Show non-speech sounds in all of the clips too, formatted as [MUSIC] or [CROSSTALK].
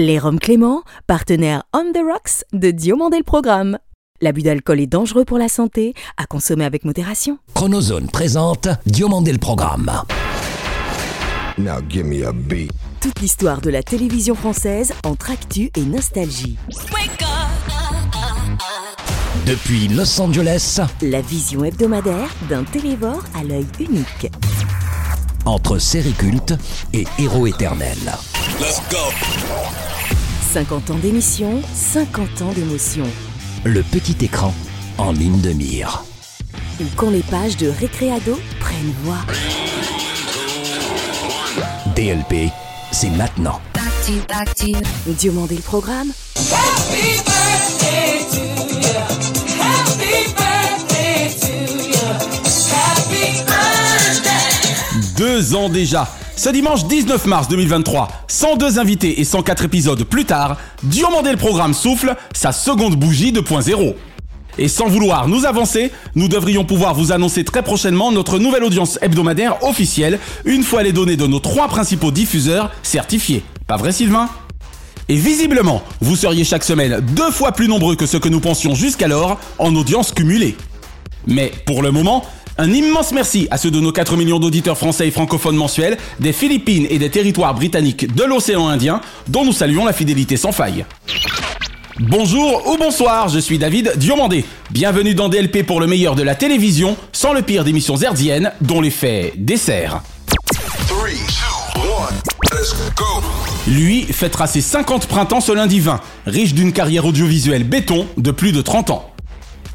Les Roms Clément, partenaire On the Rocks de Diomandé le Programme. L'abus d'alcool est dangereux pour la santé, à consommer avec modération. Chronozone présente Diomandé le Programme. Now give me a beat. Toute l'histoire de la télévision française entre actu et nostalgie. Depuis Los Angeles, La vision hebdomadaire d'un télévore à l'œil unique. Entre série culte et héros éternel. 50 ans d'émission, 50 ans d'émotion. Le petit écran en ligne de mire. Ou quand les pages de Récréado prennent voix. DLP, c'est maintenant. Diomandé le programme, Happy birthday to you. Deux ans déjà. Ce dimanche 19 mars 2023, 102 invités et 104 épisodes plus tard, Diomandé le programme souffle sa seconde bougie 2.0. Et sans vouloir nous avancer, nous devrions pouvoir vous annoncer très prochainement notre nouvelle audience hebdomadaire officielle, une fois les données de nos trois principaux diffuseurs certifiés. Pas vrai Sylvain? Et visiblement, vous seriez chaque semaine deux fois plus nombreux que ce que nous pensions jusqu'alors en audience cumulée. Mais pour le moment, un immense merci à ceux de nos 4 millions d'auditeurs français et francophones mensuels, des Philippines et des territoires britanniques de l'océan Indien, dont nous saluons la fidélité sans faille. Bonjour ou bonsoir, je suis David Diomandé. Bienvenue dans DLP pour le meilleur de la télévision, sans le pire d'émissions herdiennes, dont les faits desserts. Lui fêtera ses 50 printemps ce lundi 20, riche d'une carrière audiovisuelle béton de plus de 30 ans.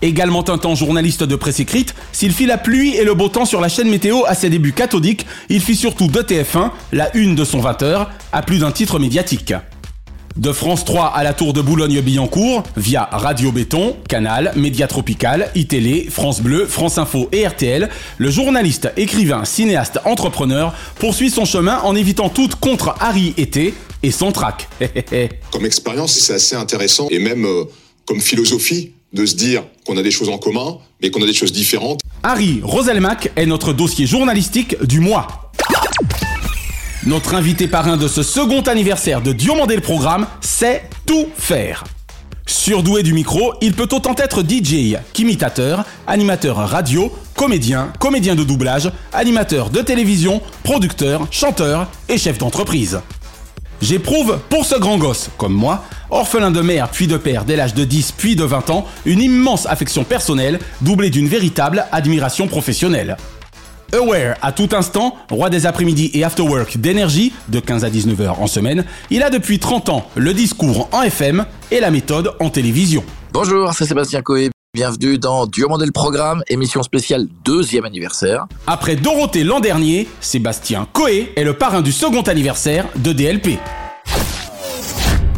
Également un temps journaliste de presse écrite, s'il fit la pluie et le beau temps sur la chaîne météo à ses débuts cathodiques, il fit surtout de TF1 la une de son 20h, à plus d'un titre médiatique. De France 3 à la tour de Boulogne-Billancourt, via Radio Béton, Canal, Média Tropical, iTélé, France Bleu, France Info et RTL, le journaliste, écrivain, cinéaste, entrepreneur poursuit son chemin en évitant toute contre Harry été et son trac. [LAUGHS] comme expérience, c'est assez intéressant et même euh, comme philosophie de se dire qu'on a des choses en commun, mais qu'on a des choses différentes. Harry Roselmack est notre dossier journalistique du mois. Notre invité parrain de ce second anniversaire de Diomandé le programme sait tout faire. Surdoué du micro, il peut autant être DJ qu'imitateur, animateur radio, comédien, comédien de doublage, animateur de télévision, producteur, chanteur et chef d'entreprise. J'éprouve pour ce grand gosse, comme moi, orphelin de mère puis de père dès l'âge de 10 puis de 20 ans, une immense affection personnelle doublée d'une véritable admiration professionnelle. Aware à tout instant, roi des après-midi et after-work d'énergie, de 15 à 19h en semaine, il a depuis 30 ans le discours en FM et la méthode en télévision. Bonjour, c'est Sébastien Coé. Bienvenue dans Diomandé le Programme, émission spéciale deuxième anniversaire. Après Dorothée l'an dernier, Sébastien Coé est le parrain du second anniversaire de DLP.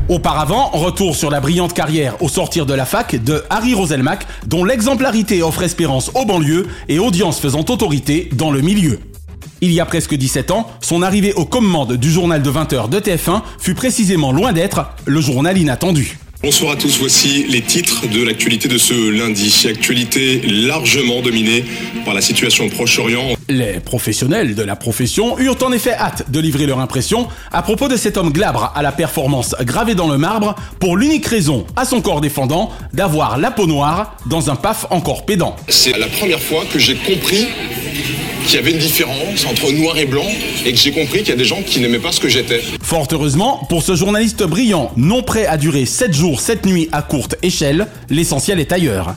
Auparavant, retour sur la brillante carrière au sortir de la fac de Harry Roselmack, dont l'exemplarité offre espérance aux banlieues et audience faisant autorité dans le milieu. Il y a presque 17 ans, son arrivée aux commandes du journal de 20h de TF1 fut précisément loin d'être le journal inattendu. Bonsoir à tous, voici les titres de l'actualité de ce lundi. Actualité largement dominée par la situation au Proche-Orient. Les professionnels de la profession eurent en effet hâte de livrer leur impression à propos de cet homme glabre à la performance gravée dans le marbre pour l'unique raison à son corps défendant d'avoir la peau noire dans un paf encore pédant. C'est la première fois que j'ai compris qu'il y avait une différence entre noir et blanc et que j'ai compris qu'il y a des gens qui n'aimaient pas ce que j'étais. Fort heureusement, pour ce journaliste brillant, non prêt à durer 7 jours, 7 nuits à courte échelle, l'essentiel est ailleurs.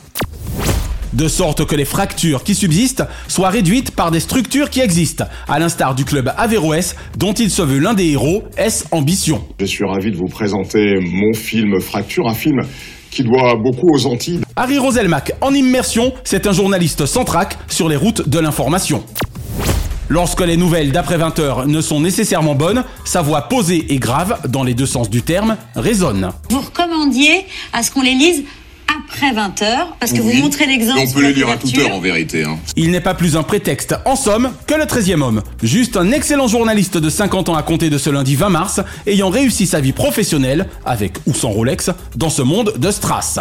De sorte que les fractures qui subsistent soient réduites par des structures qui existent, à l'instar du club Averroès, dont il se veut l'un des héros, S Ambition. Je suis ravi de vous présenter mon film Fracture, un film qui doit beaucoup aux Antilles. Harry Roselmack, en immersion, c'est un journaliste sans trac sur les routes de l'information. Lorsque les nouvelles d'après 20 heures ne sont nécessairement bonnes, sa voix posée et grave, dans les deux sens du terme, résonne. vous recommandiez à ce qu'on les lise après 20 heures, parce que vous montrez l'exemple. On peut les lire à toute heure en vérité. hein. Il n'est pas plus un prétexte, en somme, que le 13e homme. Juste un excellent journaliste de 50 ans à compter de ce lundi 20 mars, ayant réussi sa vie professionnelle, avec ou sans Rolex, dans ce monde de strass.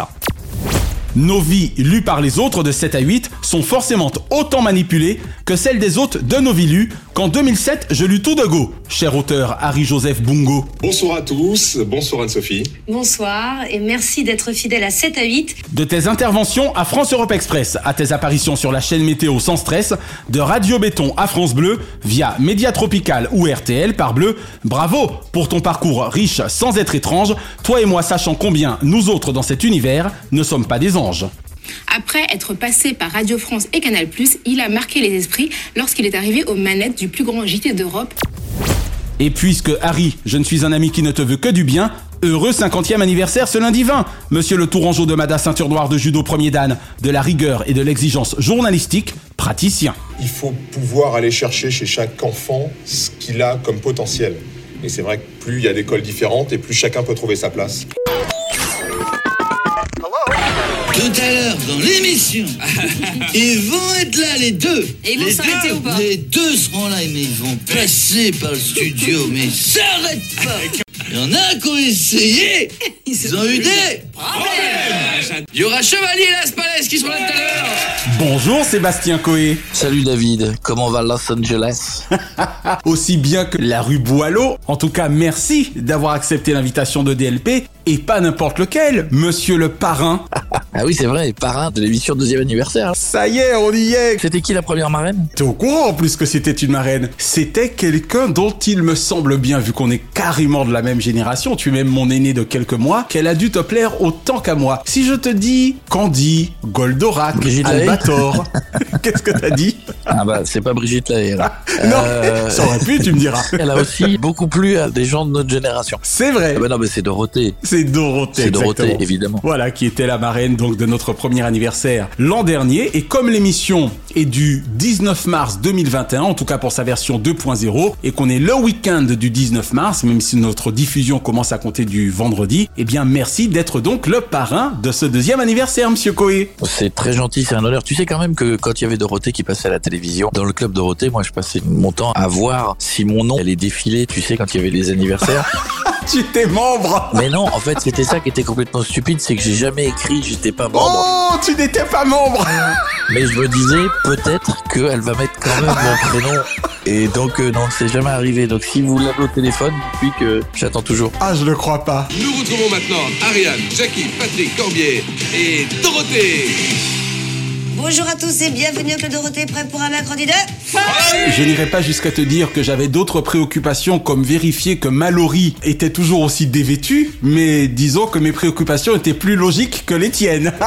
Nos vies lues par les autres de 7 à 8 sont forcément autant manipulées que celles des autres de nos vies lues, qu'en 2007, je lus tout de go, cher auteur Harry-Joseph Bungo. Bonsoir à tous, bonsoir Anne-Sophie. Bonsoir et merci d'être fidèle à 7 à 8. De tes interventions à France Europe Express, à tes apparitions sur la chaîne météo sans stress, de Radio Béton à France Bleu, via Média Tropical ou RTL par Bleu, bravo pour ton parcours riche sans être étrange, toi et moi sachant combien nous autres dans cet univers ne sommes pas des anges. Après être passé par Radio France et Canal+, il a marqué les esprits lorsqu'il est arrivé aux manettes du plus grand JT d'Europe. Et puisque Harry, je ne suis un ami qui ne te veut que du bien, heureux 50e anniversaire ce lundi 20, monsieur le Tourangeau de Mada ceinture noire de judo premier dan, de la rigueur et de l'exigence journalistique, praticien. Il faut pouvoir aller chercher chez chaque enfant ce qu'il a comme potentiel. Et c'est vrai que plus il y a d'écoles différentes et plus chacun peut trouver sa place. Tout à l'heure, dans l'émission, [LAUGHS] ils vont être là, les deux. Et ils vont Les s'arrêter deux, ou pas Les deux seront là, mais ils vont passer par le studio, mais ils s'arrêtent pas. [LAUGHS] Il y en a qui ont essayé. [LAUGHS] Ils ont eu des problèmes. Il y aura Chevalier et Las Palais qui seront là tout à l'heure. Bonjour Sébastien Coé. Salut David, comment va Los Angeles? [LAUGHS] Aussi bien que la rue Boileau. En tout cas, merci d'avoir accepté l'invitation de DLP et pas n'importe lequel, monsieur le parrain. [LAUGHS] Ah oui, c'est vrai, parrain de l'émission deuxième anniversaire. Ça y est, on y est. C'était qui la première marraine? T'es au courant en plus que c'était une marraine C'était quelqu'un dont il me semble bien, vu qu'on est carrément de la même génération, tu es même mon aîné de quelques mois, qu'elle a dû te plaire autant qu'à moi. Si je te dis Candy, Goldorak, Brigitte Albator, [LAUGHS] qu'est-ce que t'as dit Ah bah, c'est pas Brigitte Lahaye. là. Non, Euh, ça aurait pu, tu me diras. [LAUGHS] Elle a aussi beaucoup plu à des gens de notre génération. C'est vrai, Ah bah non, mais c'est Dorothée. c'est Dorothée. C'est Dorothée, évidemment. Voilà, qui était la marraine donc de notre premier anniversaire l'an dernier. Et comme l'émission est du 19 mars 2021, en tout cas pour sa version 2.0, et qu'on est le week-end du 19 mars, même si notre diffusion commence à compter du vendredi, eh bien merci d'être donc le parrain de ce deuxième anniversaire, Monsieur Coé. C'est très gentil, c'est un honneur. Tu sais quand même que quand il y avait Dorothée qui passait à la télévision, dans le club Dorothée, moi je passais mon temps à voir si mon nom allait défiler, tu sais, quand il y avait les anniversaires. [LAUGHS] Tu t'es membre Mais non, en fait, c'était ça qui était complètement stupide, c'est que j'ai jamais écrit, j'étais pas membre. Oh, tu n'étais pas membre Mais je me disais, peut-être qu'elle va mettre quand même mon prénom. Et donc, euh, non, c'est jamais arrivé. Donc, si vous l'avez au téléphone, depuis que j'attends toujours. Ah, je le crois pas. Nous retrouvons maintenant Ariane, Jackie, Patrick, Corbier et Dorothée. Bonjour à tous et bienvenue au Club Dorothée, prêt pour un mercredi de... Je n'irai pas jusqu'à te dire que j'avais d'autres préoccupations comme vérifier que Mallory était toujours aussi dévêtue, mais disons que mes préoccupations étaient plus logiques que les tiennes. [LAUGHS]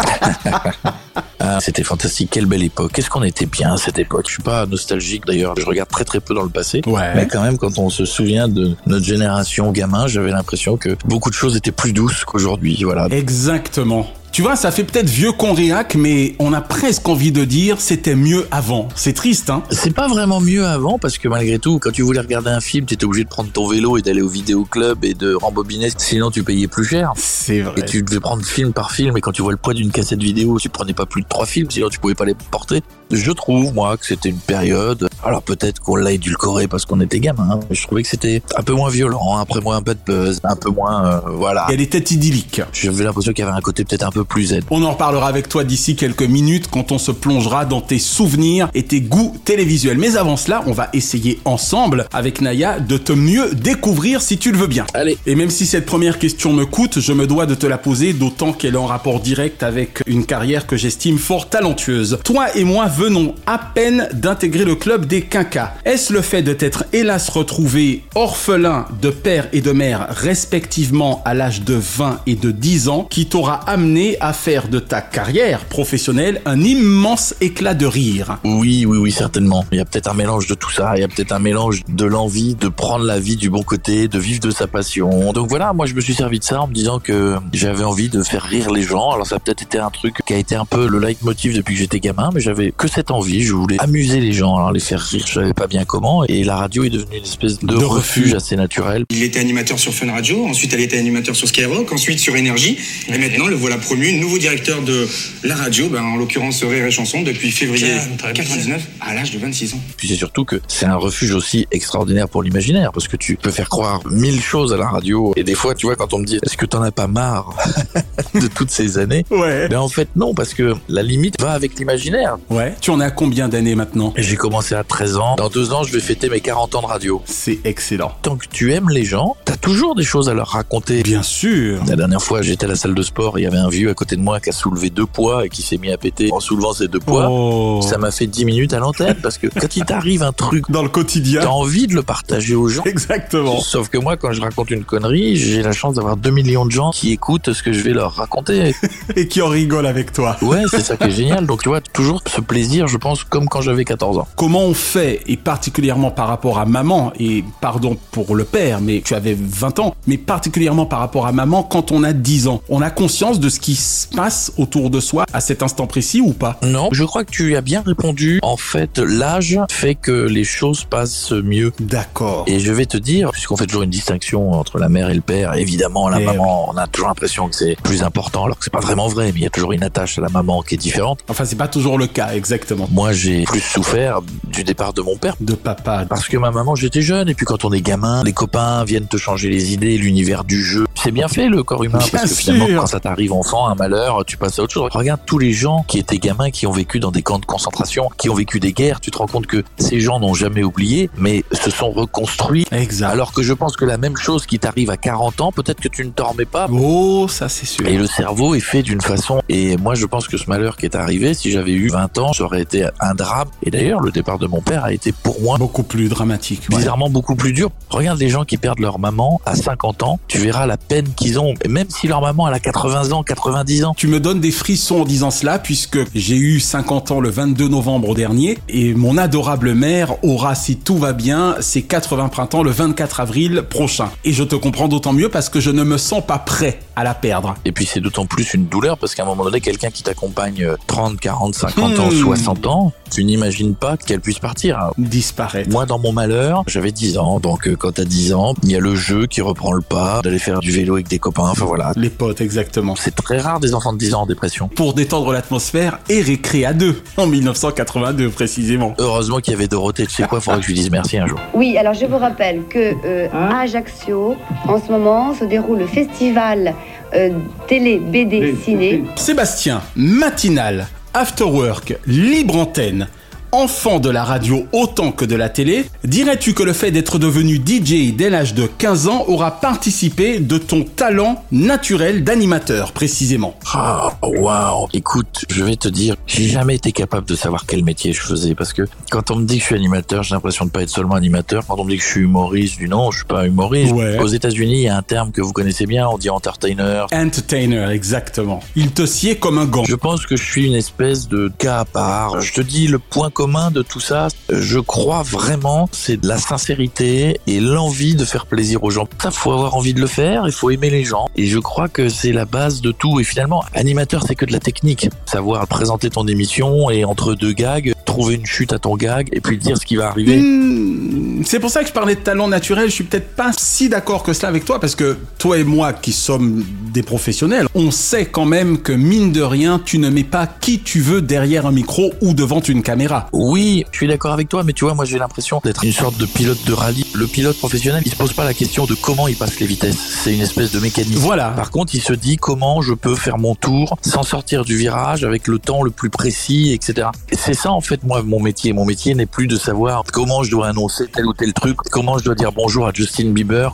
Ah, c'était fantastique, quelle belle époque. Qu'est-ce qu'on était bien à cette époque? Je suis pas nostalgique d'ailleurs, je regarde très très peu dans le passé. Ouais. Mais quand même, quand on se souvient de notre génération gamin, j'avais l'impression que beaucoup de choses étaient plus douces qu'aujourd'hui. Voilà. Exactement. Tu vois, ça fait peut-être vieux con réac, mais on a presque envie de dire c'était mieux avant. C'est triste, hein C'est pas vraiment mieux avant parce que malgré tout, quand tu voulais regarder un film, tu étais obligé de prendre ton vélo et d'aller au vidéoclub et de rembobiner, sinon tu payais plus cher. C'est vrai. Et tu devais prendre film par film, et quand tu vois le poids d'une cassette vidéo, tu prenais pas plus de trois films, sinon tu pouvais pas les porter. Je trouve, moi, que c'était une période. Alors peut-être qu'on l'a édulcoré parce qu'on était gamin. hein, mais Je trouvais que c'était un peu moins violent, un peu moins un peu de buzz, un peu moins, euh, voilà. Elle était idyllique. J'avais l'impression qu'il y avait un côté peut-être un peu plus zen. On en reparlera avec toi d'ici quelques minutes quand on se plongera dans tes souvenirs et tes goûts télévisuels. Mais avant cela, on va essayer ensemble avec Naya de te mieux découvrir si tu le veux bien. Allez. Et même si cette première question me coûte, je me dois de te la poser, d'autant qu'elle est en rapport direct avec une carrière que j'estime fort talentueuse. Toi et moi venons à peine d'intégrer le club des quinquas. Est-ce le fait de t'être hélas retrouvé orphelin de père et de mère respectivement à l'âge de 20 et de 10 ans qui t'aura amené à faire de ta carrière professionnelle un immense éclat de rire Oui, oui, oui, certainement. Il y a peut-être un mélange de tout ça. Il y a peut-être un mélange de l'envie de prendre la vie du bon côté, de vivre de sa passion. Donc voilà, moi je me suis servi de ça en me disant que j'avais envie de faire rire les gens. Alors ça a peut-être été un truc qui a été un peu le leitmotiv depuis que j'étais gamin, mais j'avais que cette envie. Je voulais amuser les gens, alors les faire rire. Je savais pas bien comment. Et la radio est devenue une espèce de, De refuge refuge. assez naturel. Il était animateur sur Fun Radio, ensuite elle était animateur sur Skyrock, ensuite sur Énergie, et maintenant le voilà promu nouveau directeur de la radio, ben, en l'occurrence Rire et Chanson, depuis février Tiens, très bien. 99 à l'âge de 26 ans. Puis c'est surtout que c'est un refuge aussi extraordinaire pour l'imaginaire, parce que tu peux faire croire mille choses à la radio. Et des fois, tu vois, quand on me dit, est-ce que t'en as pas marre [LAUGHS] de toutes ces années? Ouais. Ben en fait, non, parce que la limite va avec l'imaginaire. Ouais. Tu en as combien d'années maintenant? J'ai commencé à 13 ans. Dans deux ans, je vais fêter mes 40 ans de radio. C'est excellent. Tant que tu aimes les gens, t'as toujours des choses à leur raconter. Bien sûr. La dernière fois, j'étais à la salle de sport, il y avait un vieux à côté de moi qui a soulevé deux poids et qui s'est mis à péter en soulevant ces deux poids. Oh. Ça m'a fait 10 minutes à l'antenne parce que quand il t'arrive un truc, Dans le quotidien. t'as envie de le partager aux gens. Exactement. Sauf que moi, quand je raconte une connerie, j'ai la chance d'avoir 2 millions de gens qui écoutent ce que je vais leur raconter. [LAUGHS] Et qui en rigole avec toi. Ouais, c'est ça qui est [LAUGHS] génial. Donc tu vois, toujours ce plaisir, je pense, comme quand j'avais 14 ans. Comment on fait, et particulièrement par rapport à maman, et pardon pour le père, mais tu avais 20 ans, mais particulièrement par rapport à maman quand on a 10 ans, on a conscience de ce qui se passe autour de soi à cet instant précis ou pas? Non, je crois que tu as bien répondu. En fait, l'âge fait que les choses passent mieux. D'accord. Et je vais te dire, puisqu'on fait toujours une distinction entre la mère et le père, évidemment, la Eh maman, on a toujours l'impression que c'est plus important, alors que c'est pas vraiment vrai, mais il y a toujours une attache à la maman qui est différente. Enfin, c'est pas toujours le cas, exactement. Moi, j'ai plus souffert du départ de mon père. De papa. Parce que ma maman, j'étais jeune, et puis quand on est gamin, les copains viennent te changer les idées, l'univers du jeu. C'est bien fait, le corps humain, Bien parce que finalement, sûr. quand ça t'arrive enfant, un malheur, tu passes à autre chose. Regarde tous les gens qui étaient gamins, qui ont vécu dans des camps de concentration, qui ont vécu des guerres, tu te rends compte que ces gens n'ont jamais oublié, mais se sont reconstruits. Exact. Alors que je pense que la même chose qui t'arrive à 40 ans, peut-être que tu ne remets pas. Oh, ça c'est sûr. Et le cerveau est fait d'une façon. Et moi, je pense que ce malheur qui est arrivé, si j'avais eu 20 ans, ça aurait été un drame. Et d'ailleurs, le départ de mon père a été pour moi Beaucoup plus dramatique. ouais. bizarrement beaucoup plus dur. Regarde les gens qui perdent leur maman à 50 ans, tu verras la peine qu'ils ont. Même si leur maman elle a 80 ans, 90 ans. Tu me donnes des frissons en disant cela puisque j'ai eu 50 ans le 22 novembre dernier et mon adorable mère aura, si tout va bien, ses 80 printemps le 24 avril prochain. Et je te comprends d'autant mieux parce que je ne me sens pas prêt à la perdre. Et puis c'est d'autant plus une douleur parce qu'à un moment donné, quelqu'un qui t'accompagne euh, 30, 40, 50 ans, Hmm. 60 ans, tu n'imagines pas qu'elle puisse partir. Disparaître. Moi, dans mon malheur, j'avais 10 ans. Donc, euh, quand t'as 10 ans, il y a le jeu qui reprend le pas, d'aller faire du vélo avec des copains. Enfin, voilà. Les potes, exactement. C'est très rare des enfants de 10 ans en dépression. Pour détendre l'atmosphère et récré à deux, en 1982 précisément. Heureusement qu'il y avait Dorothée. Tu sais quoi, faudrait que je lui dise merci un jour. Oui, alors je vous rappelle que euh, à Ajaccio, en ce moment, se déroule le festival euh, télé BD ciné. Sébastien, matinal, after work, libre antenne, enfant de la radio autant que de la télé, dirais-tu que le fait d'être devenu DJ dès l'âge de 15 ans aura participé de ton talent naturel d'animateur précisément? Ah, waouh. Écoute, je vais te dire, j'ai jamais été capable de savoir quel métier je faisais parce que quand on me dit que je suis animateur, j'ai l'impression de pas être seulement animateur. Quand on me dit que je suis humoriste, dis non, je suis pas humoriste. Ouais. Aux États-Unis, il y a un terme que vous connaissez bien, on dit entertainer. Entertainer, exactement. Il te sied comme un gant. Je pense que je suis une espèce de cas à part. Je te dis le point commun de tout ça, je crois vraiment, c'est la sincérité et l'envie de faire plaisir aux gens. Ça, faut avoir envie de le faire, il faut aimer les gens. Et je crois que c'est la base de tout. Et finalement, animateur, c'est que de la technique. Savoir présenter ton émission et entre deux gags, trouver une chute à ton gag et puis dire ce qui va arriver. Hmm, C'est pour ça que je parlais de talent naturel. Je suis peut-être pas si d'accord que cela avec toi parce que toi et moi qui sommes des professionnels, on sait quand même que mine de rien, tu ne mets pas qui tu veux derrière un micro ou devant une caméra. Oui, je suis d'accord avec toi, mais tu vois, moi j'ai l'impression d'être une sorte de pilote de rallye. Le pilote professionnel, il se pose pas la question de comment il passe les vitesses. C'est une espèce de mécanisme. Voilà. Par contre, il se dit comment je peux faire mon tour sans sortir du virage avec le temps le plus précis, etc. Et c'est ça en fait moi mon métier. Mon métier n'est plus de savoir comment je dois annoncer tel ou tel truc, comment je dois dire bonjour à Justin Bieber.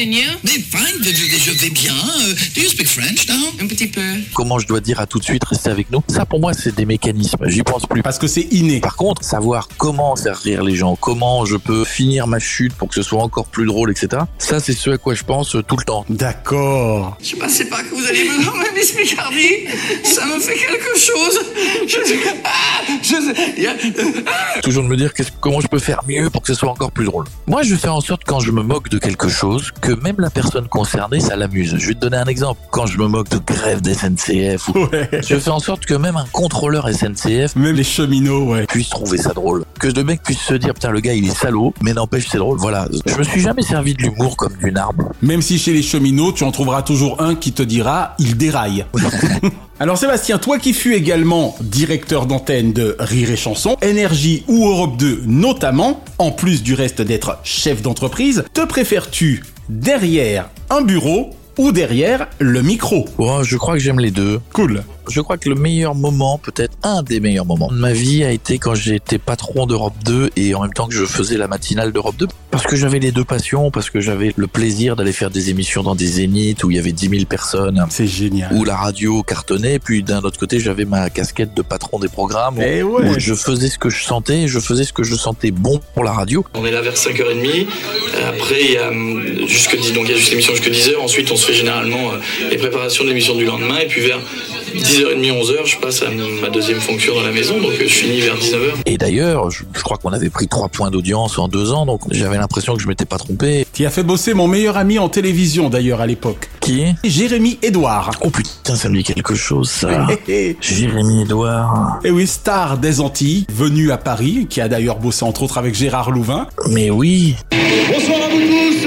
And you? Mais fine, je, vais bien. Euh, Do you speak French now? Un petit peu. Comment je dois dire à tout de suite rester avec nous. Ça pour moi c'est des mécanismes. J'y pense plus. Parce que c'est inné. Par contre, savoir comment faire rire les gens, comment je peux finir ma chute pour que ce soit encore plus drôle, etc. Ça, c'est ce à quoi je pense euh, tout le temps. D'accord. Je pensais pas que vous alliez me nommer Miss Picardie. Ça me fait quelque chose. Je, ah, je, ah. Toujours de me dire comment je peux faire mieux pour que ce soit encore plus drôle. drôle. Moi, je fais en sorte quand je me moque de quelque chose que même la personne concernée, ça l'amuse. Je vais te donner un exemple. Quand je me moque de grève des SNCF, ou- je fais en sorte que même un contrôleur SNCF, même les cheminots, ouais, puisse trouver ça drôle. Que le mec puisse se dire putain le gars il est salaud, mais n'empêche c'est drôle. Voilà. Je me suis jamais servi de l'humour comme d'une arme. Même si chez les cheminots, tu en trouveras toujours un qui te dira il déraille. [LAUGHS] Alors Sébastien, toi qui fus également directeur d'antenne de Rire et Chanson, Énergie ou Europe 2 notamment, en plus du reste d'être chef d'entreprise, te préfères-tu derrière un bureau ou derrière le micro Oh, je crois que j'aime les deux. Cool. Je crois que le meilleur moment, peut-être un des meilleurs moments de ma vie a été quand j'étais patron d'Europe 2 et en même temps que je faisais la matinale d'Europe 2. Parce que j'avais les deux passions, parce que j'avais le plaisir d'aller faire des émissions dans des zéniths où il y avait 10 000 personnes. C'est génial. Où la radio cartonnait. Puis d'un autre côté, j'avais ma casquette de patron des programmes. où- Eh ouais. où je faisais ce que je sentais, je faisais ce que je sentais bon pour la radio. On est là vers 5h30. Euh, Après, il y a jusque 10, donc il y a juste l'émission jusque 10h. Ensuite, on se fait généralement euh, les préparations de l'émission du lendemain. Et puis vers 10h30, 11h, je passe à ma deuxième fonction dans la maison. Donc euh, je finis vers 19h. Et d'ailleurs, je, je crois qu'on avait pris trois points d'audience en deux ans, donc j'avais l'impression que je m'étais pas trompé. Qui a fait bosser mon meilleur ami en télévision d'ailleurs à l'époque. Qui? Jérémy Edouard. Oh putain, ça me dit quelque chose, ça. [LAUGHS] Jérémy Edouard. Et oui, star des Antilles, venu à Paris, qui a d'ailleurs bossé entre autres avec Gérard Louvain. Mais oui. Bonsoir à vous tous,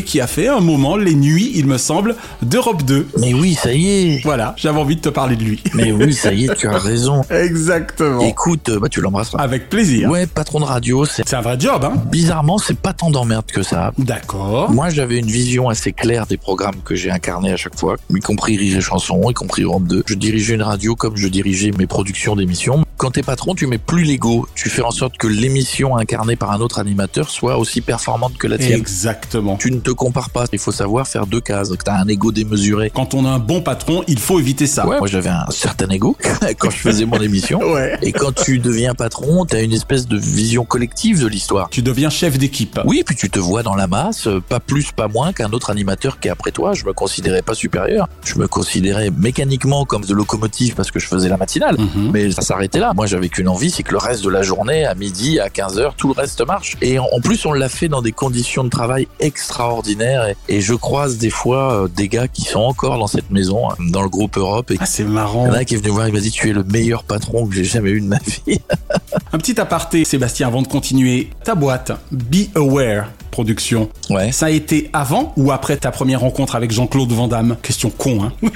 Et qui a fait un moment les nuits, il me semble, d'Europe 2. Mais oui, ça y est. Voilà, j'avais envie de te parler de lui. Mais oui, ça y est, tu as raison. [LAUGHS] Exactement. Écoute, euh, bah tu l'embrasseras. Avec plaisir. Ouais, patron de radio, c'est C'est un vrai job, hein bizarrement, c'est pas tant d'emmerde que ça. D'accord. Moi, j'avais une vision assez claire des programmes que j'ai incarnés à chaque fois, y compris Rire et Chanson, y compris Europe 2. Je dirigeais une radio comme je dirigeais mes productions d'émissions. Quand t'es patron, tu mets plus l'ego. Tu fais en sorte que l'émission incarnée par un autre animateur soit aussi performante que la tienne. Exactement. Tu ne te compares pas. Il faut savoir faire deux cases. T'as un ego démesuré. Quand on a un bon patron, il faut éviter ça. Ouais, moi j'avais un certain ego [LAUGHS] quand je faisais mon émission. Ouais. Et quand tu deviens patron, t'as une espèce de vision collective de l'histoire. Tu deviens chef d'équipe. Oui, puis tu te vois dans la masse, pas plus, pas moins qu'un autre animateur qui est après toi. Je me considérais pas supérieur. Je me considérais mécaniquement comme de locomotive parce que je faisais la matinale. Mhm. Mais ça s'arrêtait là. Moi, j'avais qu'une envie, c'est que le reste de la journée, à midi, à 15h, tout le reste marche. Et en plus, on l'a fait dans des conditions de travail extraordinaires. Et, et je croise des fois euh, des gars qui sont encore dans cette maison, euh, dans le groupe Europe. Et Ah, c'est il y marrant. en a qui est venu voir, il m'a dit, tu es le meilleur patron que j'ai jamais eu de ma vie. [LAUGHS] Un petit aparté, Sébastien, avant de continuer. Ta boîte, Be Aware Production, Ouais. ça a été avant ou après ta première rencontre avec Jean-Claude Van Damme? Question con, hein [LAUGHS]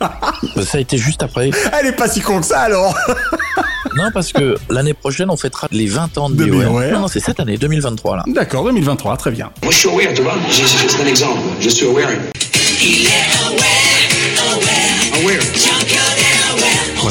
Ça a été juste après. Elle est pas si con que ça alors Non, parce que l'année prochaine, on fêtera les 20 ans de, De BOR. BOR. Non, non, c'est cette année, 2023, là. D'accord, 2023, très bien. Moi, je suis aware, tu vois. C'est un exemple. Je suis aware. Aware.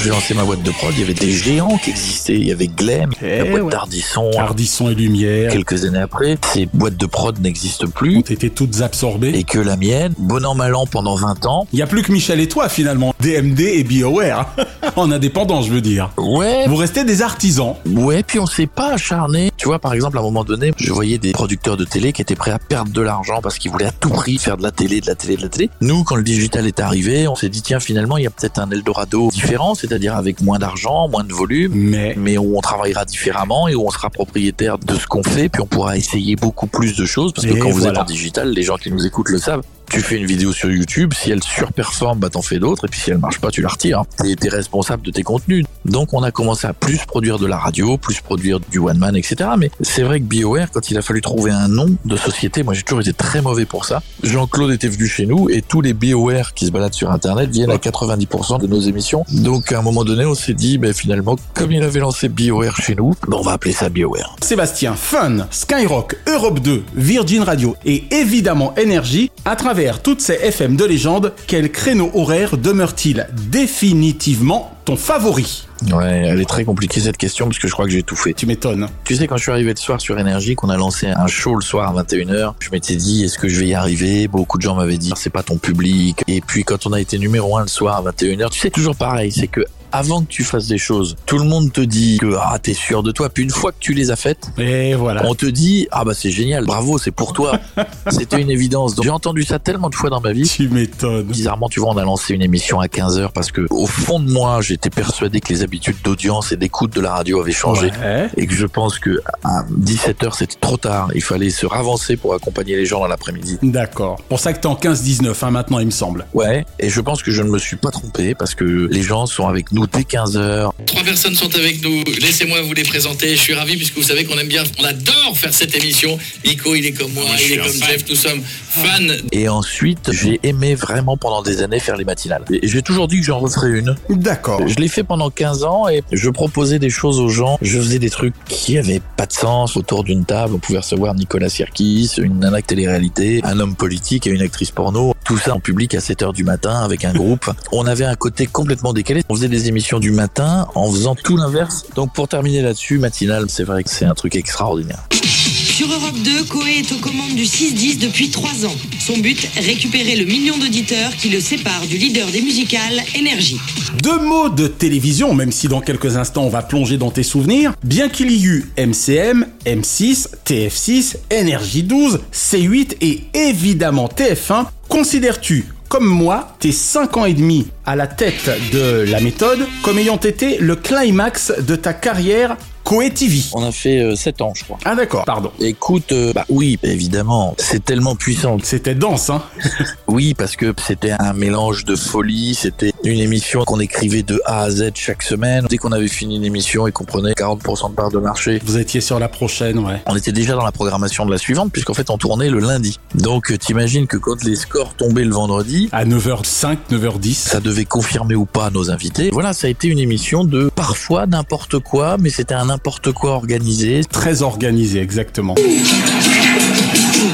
J'ai lancé ma boîte de prod, il y avait des géants qui existaient. Il y avait Glem, la boîte Eh ouais. d'Ardisson. Ardisson et Lumière Quelques années après, ces boîtes de prod n'existent ont plus. été toutes absorbées. Et que la mienne, bon an mal an pendant 20 ans. Il y a plus que Michel et toi finalement, DMD et BioWare. [LAUGHS] en indépendant, je veux dire. Ouais, Vous restez des artisans. ouais, puis on s'est pas acharné. Tu vois, par exemple, à un moment donné, je voyais des producteurs de télé qui étaient prêts à perdre de l'argent parce qu'ils voulaient à tout prix faire de la télé, de la télé, de la télé. Nous, quand le digital est arrivé, on s'est dit, tiens, finalement, il y a peut-être un Eldorado différent, c'est-à-dire avec moins d'argent, moins de volume. Mais mais où on travaillera différemment et où on sera propriétaire de ce qu'on fait, puis on pourra essayer beaucoup plus de choses, parce que Et quand vous êtes en digital, les gens qui nous écoutent le savent. Tu fais une vidéo sur YouTube, si elle surperforme, bah t'en fais d'autres, et puis si elle marche pas, tu la retires. T'es t'es responsable de tes contenus. Donc on a commencé à plus produire de la radio, plus produire du one man, etc. Mais c'est vrai que BioWare, quand il a fallu trouver un nom de société, moi j'ai toujours été très mauvais pour ça. Jean-Claude était venu chez nous, et tous les BioWare qui se baladent sur Internet viennent à 90% de nos émissions. Donc à un moment donné, on s'est dit, ben finalement, comme il avait lancé BioWare chez nous, ben, on va appeler ça BioWare. Sébastien, Fun, Skyrock, Europe 2, Virgin Radio et évidemment Énergie, à travers toutes ces FM de légende, quel créneau horaire demeure-t-il définitivement ton favori? Ouais, elle est très compliquée cette question parce que je crois que j'ai tout fait. Tu m'étonnes. Tu sais, quand je suis arrivé le soir sur Énergie, qu'on a lancé un show le soir à 21h, je m'étais dit, est-ce que je vais y arriver? Beaucoup de gens m'avaient dit, c'est pas ton public. Et puis quand on a été numéro un le soir à 21h, tu sais, toujours pareil, c'est que avant que tu fasses des choses, tout le monde te dit que ah t'es sûr de toi. Puis une fois que tu les as faites, Et voilà. on te dit ah bah c'est génial, bravo, c'est pour toi. [LAUGHS] C'était une évidence. J'ai entendu ça tellement de fois dans ma vie. Tu m'étonnes. Bizarrement, tu vois, on a lancé une émission à 15 heures parce que au fond de moi, j'étais persuadé que les habitudes d'audience et d'écoute de la radio avaient changé Ouais. et que je pense que à 17 heures c'était trop tard. Il fallait se ravancer pour accompagner les gens dans l'après-midi. D'accord. Pour ça que t'es en 15-19 hein, maintenant, il me semble. Ouais, et je pense que je ne me suis pas trompé parce que les gens sont avec nous dès 15 heures. Trois personnes sont avec nous. Laissez-moi vous les présenter. Je suis ravi puisque vous savez qu'on aime bien, on adore faire cette émission. Nico, il est comme moi, il est comme Jeff. Nous sommes fans. Et ensuite, j'ai aimé vraiment pendant des années faire les matinales. J'ai toujours dit que j'en referais une. D'accord. Je l'ai fait pendant 15 ans et je proposais des choses aux gens. Je faisais des trucs qui avaient pas de sens autour d'une table. On pouvait recevoir Nicolas Sirkis, une nana de télé-réalité, un homme politique et une actrice porno. Tout ça en public à 7 heures du matin avec un groupe. On avait un côté complètement décalé. On faisait des émissions du matin en faisant tout l'inverse. Donc pour terminer là-dessus, matinale, c'est vrai que c'est un truc extraordinaire. Sur Europe 2, Coé est aux commandes du 6-10 depuis 3 ans. Son but, récupérer le million d'auditeurs qui le sépare du leader des musicales, Énergie. Deux mots de télévision, même si dans quelques instants on va plonger dans tes souvenirs. Bien qu'il y eut MCM, M6, TF6, Énergie 12, C8 et évidemment TF1, considères-tu comme moi, tes 5 ans et demi à la tête de la méthode comme ayant été le climax de ta carrière TV On a fait 7 ans, je crois. Ah d'accord, pardon. Écoute, euh, bah oui, évidemment, c'est tellement puissant. C'était dense, hein [LAUGHS] Oui, parce que c'était un mélange de folie, c'était une émission qu'on écrivait de A à Z chaque semaine. Dès qu'on avait fini une émission et qu'on prenait 40% de part de marché, Vous étiez sur la prochaine, ouais. on était déjà dans la programmation de la suivante, puisqu'en fait on tournait le lundi. Donc euh, t'imagines que quand les scores tombaient le vendredi, À 9h05, 9h10. ça devait confirmer ou pas nos invités. Voilà, ça a été une émission de parfois n'importe quoi, mais c'était un n'importe quoi organisé. Très organisé, exactement.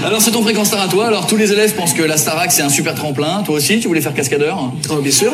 Alors c'est ton fréquence star à toi. Alors tous les élèves pensent que la Starac c'est un super tremplin. Toi aussi, tu voulais faire cascadeur? Oh, bien sûr.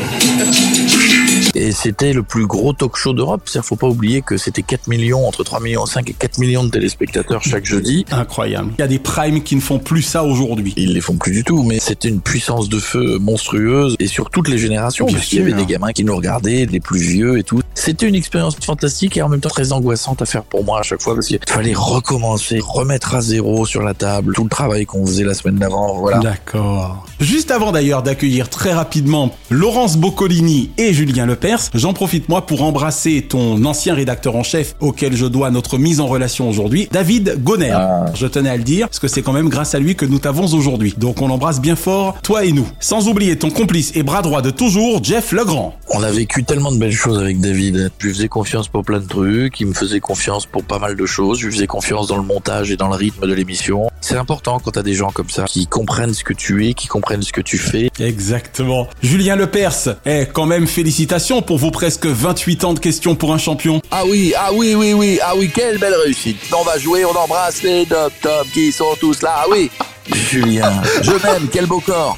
Et c'était le plus gros talk show d'Europe. C'est-à-dire, faut pas oublier que c'était 4 millions, entre 3 millions 5 et 4 millions de téléspectateurs chaque jeudi. Incroyable. Il y a des primes qui ne font plus ça aujourd'hui. Ils les font plus du tout, mais c'était une puissance de feu monstrueuse et sur toutes les générations. Bien parce qu'il y avait des gamins qui nous regardaient, des plus vieux et tout. C'était une expérience fantastique et en même temps très angoissante à faire pour moi à chaque fois parce qu'il fallait recommencer, remettre à zéro sur la table tout le travail qu'on faisait la semaine d'avant. Voilà. D'accord. Juste avant d'ailleurs d'accueillir très rapidement Laurence Boccolini et Julien J'en profite moi pour embrasser ton ancien rédacteur en chef auquel je dois notre mise en relation aujourd'hui, David Gonner. Ah. Je tenais à le dire parce que c'est quand même grâce à lui que nous t'avons aujourd'hui. Donc on l'embrasse bien fort, toi et nous. Sans oublier ton complice et bras droit de toujours, Jeff Legrand. On a vécu tellement de belles choses avec David. Je lui faisais confiance pour plein de trucs, il me faisait confiance pour pas mal de choses, je lui faisais confiance dans le montage et dans le rythme de l'émission. C'est important quand t'as des gens comme ça qui comprennent ce que tu es, qui comprennent ce que tu fais. Exactement. Julien Lepers, eh, quand même félicitations pour vos presque 28 ans de questions pour un champion. Ah oui, ah oui, oui, oui, ah oui, quelle belle réussite. On va jouer, on embrasse les top top qui sont tous là, ah oui. Julien, je m'aime, quel beau corps.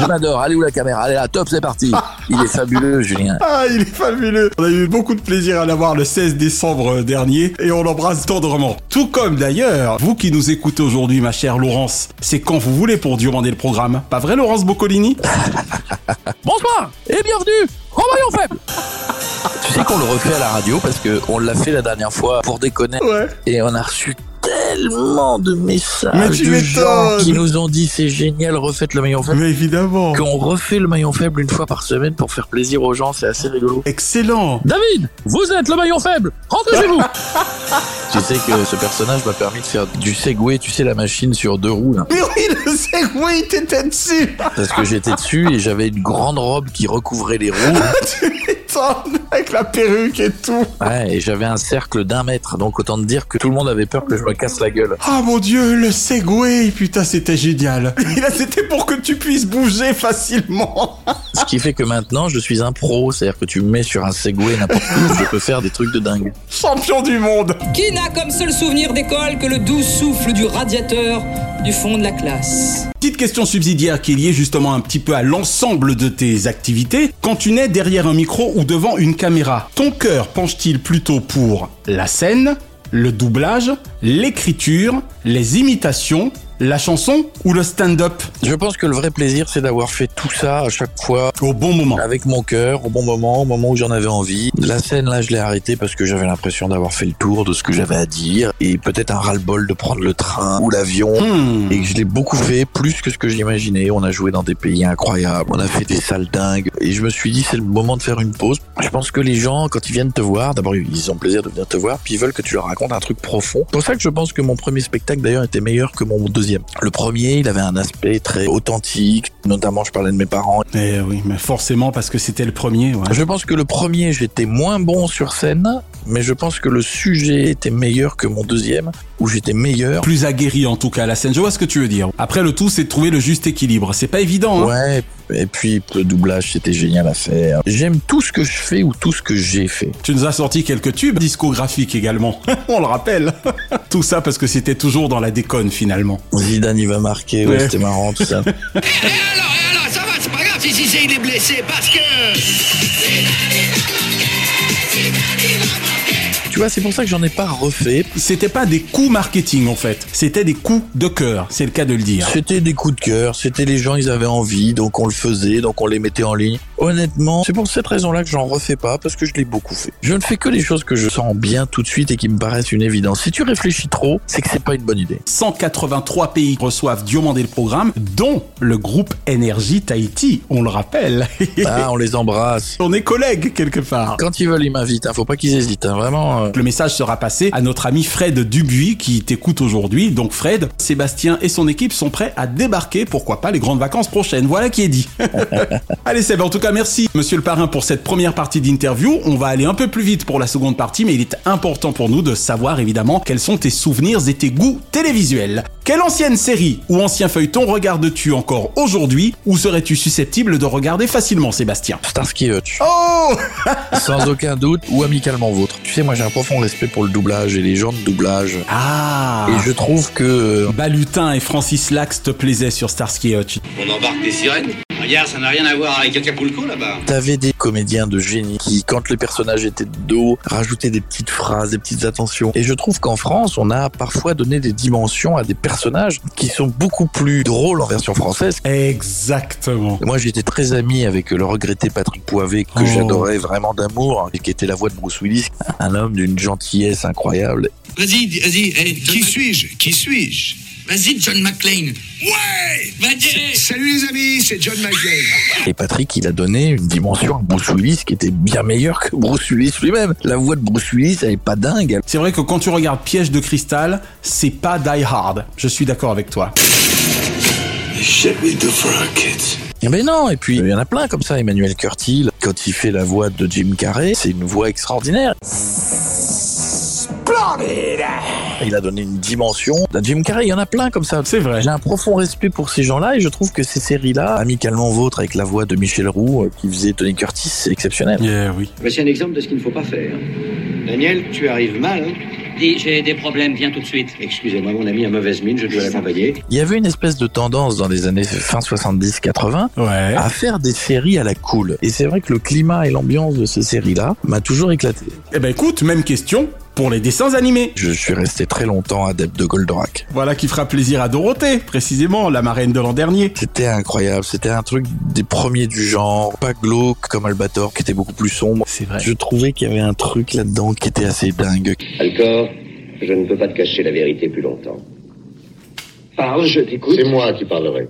Je m'adore, allez où la caméra Allez là, top, c'est parti. [LAUGHS] Il est fabuleux, Julien. Ah, il est fabuleux. On a eu beaucoup de plaisir à l'avoir le 16 décembre dernier et on l'embrasse tendrement. Tout comme d'ailleurs, vous qui nous écoutez aujourd'hui, ma chère Laurence, c'est quand vous voulez pour demander le programme. Pas vrai, Laurence Boccolini? [LAUGHS] Bonsoir et bienvenue au maillon faible. Tu sais qu'on le refait à la radio parce que on l'a fait la dernière fois pour déconner Ouais. et on a reçu tellement de messages de gens qui nous ont dit c'est génial, refaites le maillon faible. Mais évidemment. Qu'on refait le maillon faible une fois par semaine pour faire plaisir aux gens, c'est assez rigolo. Excellent. David, vous êtes le maillon faible, rentrez chez vous [LAUGHS] Tu sais que ce personnage m'a permis de faire du Segway, tu sais la machine sur deux roues là. Mais [LAUGHS] oui, le Segway, t'étais dessus. Parce que j'étais dessus et j'avais une grande robe qui recouvrait les roues. [LAUGHS] [LAUGHS] Avec la perruque et tout. Ouais, et j'avais un cercle d'un mètre, donc autant te dire que tout le monde avait peur que je me casse la gueule. Ah mon dieu, le Segway, putain, c'était génial. [LAUGHS] Et là, c'était pour que tu puisses bouger facilement. [LAUGHS] Ce qui fait que maintenant, je suis un pro, c'est-à-dire que tu me mets sur un Segway n'importe où, je peux faire des trucs de dingue. Champion du monde. Qui n'a comme seul souvenir d'école que le doux souffle du radiateur du fond de la classe? Petite question subsidiaire qui est liée justement un petit peu à l'ensemble de tes activités. Quand tu nais derrière un micro ou devant une caméra, ton cœur penche-t-il plutôt pour la scène, le doublage, l'écriture, les imitations La chanson ou le stand-up? Je pense que le vrai plaisir, c'est d'avoir fait tout ça à chaque fois. Au bon moment. Avec mon cœur, au bon moment, au moment où j'en avais envie. La scène, là, je l'ai arrêtée parce que j'avais l'impression d'avoir fait le tour de ce que j'avais à dire. Et peut-être un ras-le-bol de prendre le train ou l'avion. Hmm. Et je l'ai beaucoup fait, plus que ce que j'imaginais. On a joué dans des pays incroyables. On a fait des salles dingues. Et je me suis dit, c'est le moment de faire une pause. Je pense que les gens, quand ils viennent te voir, d'abord, ils ont plaisir de venir te voir. Puis ils veulent que tu leur racontes un truc profond. C'est pour ça que je pense que mon premier spectacle, d'ailleurs, était meilleur que mon deuxième. Le premier, il avait un aspect très authentique. Notamment, je parlais de mes parents. Eh oui, mais forcément parce que c'était le premier. Ouais. Je pense que le premier, j'étais moins bon sur scène, mais je pense que le sujet était meilleur que mon deuxième, où j'étais meilleur. Plus aguerri en tout cas à la scène. Je vois ce que tu veux dire. Après, le tout, c'est de trouver le juste équilibre. C'est pas évident. Hein Ouais, et puis le doublage, c'était génial à faire. J'aime tout ce que je fais ou tout ce que j'ai fait. Tu nous as sorti quelques tubes discographiques également. [LAUGHS] On le rappelle. [LAUGHS] tout ça parce que c'était toujours dans la déconne finalement. Zidane, il va marquer, ouais, Ouais. c'était marrant tout ça. [LAUGHS] Alors, alors, ça va, c'est pas grave si si, il est blessé parce que. tu vois, c'est pour ça que j'en ai pas refait. C'était pas des coups marketing en fait. C'était des coups de cœur. C'est le cas de le dire. C'était des coups de cœur, c'était les gens, ils avaient envie, donc on le faisait, donc on les mettait en ligne. Honnêtement, c'est pour cette raison-là que j'en refais pas, parce que je l'ai beaucoup fait. Je ne fais que les choses que je sens bien tout de suite et qui me paraissent une évidence. Si tu réfléchis trop, c'est que c'est pas une bonne idée. 183 pays reçoivent Diomandé le programme, dont le groupe Énergie Tahiti, on le rappelle. [LAUGHS] Ah, on les embrasse. on est collègues quelque part. Quand ils veulent, ils m'invitent, hein, faut pas qu'ils hésitent, hein, vraiment. euh. Le message sera passé à notre ami Fred Dubuis qui t'écoute aujourd'hui. Donc Fred, Sébastien et son équipe sont prêts à débarquer, pourquoi pas, les grandes vacances prochaines. Voilà qui est dit. [LAUGHS] Allez Seb, en tout cas merci monsieur le parrain pour cette première partie d'interview. On va aller un peu plus vite pour la seconde partie, mais il est important pour nous de savoir évidemment quels sont tes souvenirs et tes goûts télévisuels. Quelle ancienne série ou ancien feuilleton regardes-tu encore aujourd'hui ou serais-tu susceptible de regarder facilement Sébastien? Starsky Hutch. Oh [LAUGHS] Sans aucun doute, ou amicalement vôtre. Tu sais, moi j'ai un profond respect pour le doublage et les gens de doublage. Ah Et je trouve que Balutin et Francis Lax te plaisaient sur Starsky Hutch. On embarque des sirènes Regarde, ça n'a rien à voir avec Acapulco là-bas. T'avais des comédiens de génie qui, quand les personnages étaient de dos, rajoutaient des petites phrases, des petites attentions. Et je trouve qu'en France, on a parfois donné des dimensions à des personnages qui sont beaucoup plus drôles en version française. Exactement. Moi, j'étais très ami avec le regretté Patrick Poivet, que Oh. j'adorais vraiment d'amour, et qui était la voix de Bruce Willis, un homme d'une gentillesse incroyable. Vas-y, vas-y, eh, qui suis-je? Qui suis-je? Vas-y, John McClane. Ouais Vas-y Salut les amis, c'est John McGay. Et Patrick, il a donné une dimension à Bruce Willis qui était bien meilleure que Bruce Willis lui-même. La voix de Bruce Willis, elle est pas dingue. C'est vrai que quand tu regardes Piège de cristal, c'est pas Die Hard. Je suis d'accord avec toi. Shit we do for our kids. Mais Ben non, et puis il y en a plein comme ça. Emmanuel Curtil, quand il fait la voix de Jim Carrey, c'est une voix extraordinaire. Il a donné une dimension. À Jim Carrey, il y en a plein comme ça. C'est vrai. J'ai un profond respect pour ces gens-là et je trouve que ces séries-là, amicalement vôtres avec la voix de Michel Roux euh, qui faisait Tony Curtis, c'est exceptionnel. Yeah, oui. Voici un exemple de ce qu'il ne faut pas faire. Daniel, tu arrives mal, hein Dis, j'ai des problèmes, viens tout de suite. Excusez-moi, mon ami a mauvaise mine, je dois l'accompagner. Il y avait une espèce de tendance dans les années fin 70-80 Ouais. à faire des séries à la cool. Et c'est vrai que le climat et l'ambiance de ces séries-là m'a toujours éclaté. Eh ben écoute, même question pour les dessins animés. Je suis resté très longtemps adepte de Goldorak. Voilà qui fera plaisir à Dorothée, précisément, la marraine de l'an dernier. C'était incroyable, c'était un truc des premiers du genre, pas glauque comme Albator qui était beaucoup plus sombre. C'est vrai. Je trouvais qu'il y avait un truc là-dedans qui était assez dingue. Alcor, je ne peux pas te cacher la vérité plus longtemps. Parle, je t'écoute. C'est moi qui parlerai.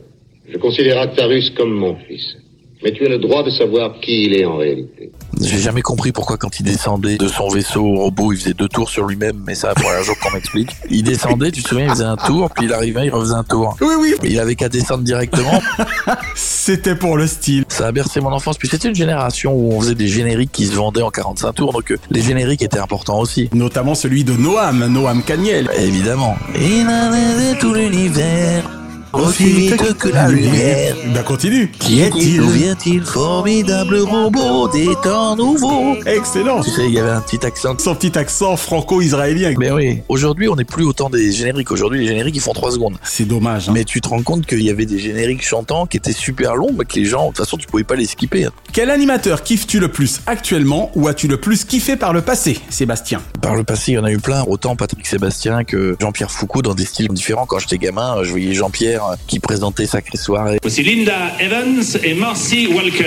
Je considère Actarus comme mon fils. Mais tu as le droit de savoir qui il est en réalité. J'ai jamais compris pourquoi quand il descendait de son vaisseau au robot, il faisait deux tours sur lui-même, mais ça, pour un jour qu'on m'explique. Il descendait, tu te souviens, il faisait un tour, puis il arrivait, il refaisait un tour. Oui, oui. Il avait qu'à descendre directement. [LAUGHS] C'était pour le style. Ça a bercé mon enfance. Puis c'était une génération où on faisait des génériques qui se vendaient en 45 tours, donc euh, les génériques étaient importants aussi. Notamment celui de Noam, Noam Caniel. Évidemment. Il avait tout l'univers. Aussi vite que la lumière. Ben continue. Qui est-il D'où vient-il Formidable robot des temps nouveaux. Excellent. Tu sais, il y avait un petit accent. Son petit accent franco-israélien. Mais oui. Aujourd'hui, on n'est plus autant des génériques. Aujourd'hui, les génériques, ils font 3 secondes. C'est dommage. hein. Mais tu te rends compte qu'il y avait des génériques chantants qui étaient super longs, mais que les gens, de toute façon, tu pouvais pas les skipper. Quel animateur kiffes-tu le plus actuellement ou as-tu le plus kiffé par le passé, Sébastien? Par le passé, il y en a eu plein. Autant Patrick Sébastien que Jean-Pierre Foucault dans des styles différents. Quand j'étais gamin, je voyais Jean-Pierre qui présentait Sacré Soirée. Voici Linda Evans et Marcy Walker.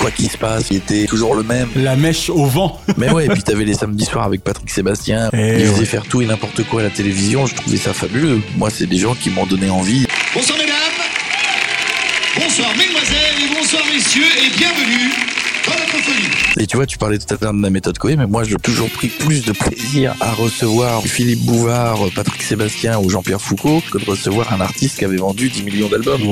Quoi qu'il se passe, il était toujours le même. La mèche au vent. [LAUGHS] Mais ouais, et puis t'avais les samedis soirs avec Patrick Sébastien. Eh il faisait faire tout et n'importe quoi à la télévision. Je trouvais ça fabuleux. Moi, c'est des gens qui m'ont donné envie. Bonsoir mesdames, bonsoir mesdemoiselles et bonsoir messieurs et bienvenue dans folie. Et tu vois, tu parlais tout à l'heure de la méthode Coé, mais moi, j'ai toujours pris plus de plaisir à recevoir Philippe Bouvard, Patrick Sébastien ou Jean-Pierre Foucault que de recevoir un artiste qui avait vendu 10 millions d'albums.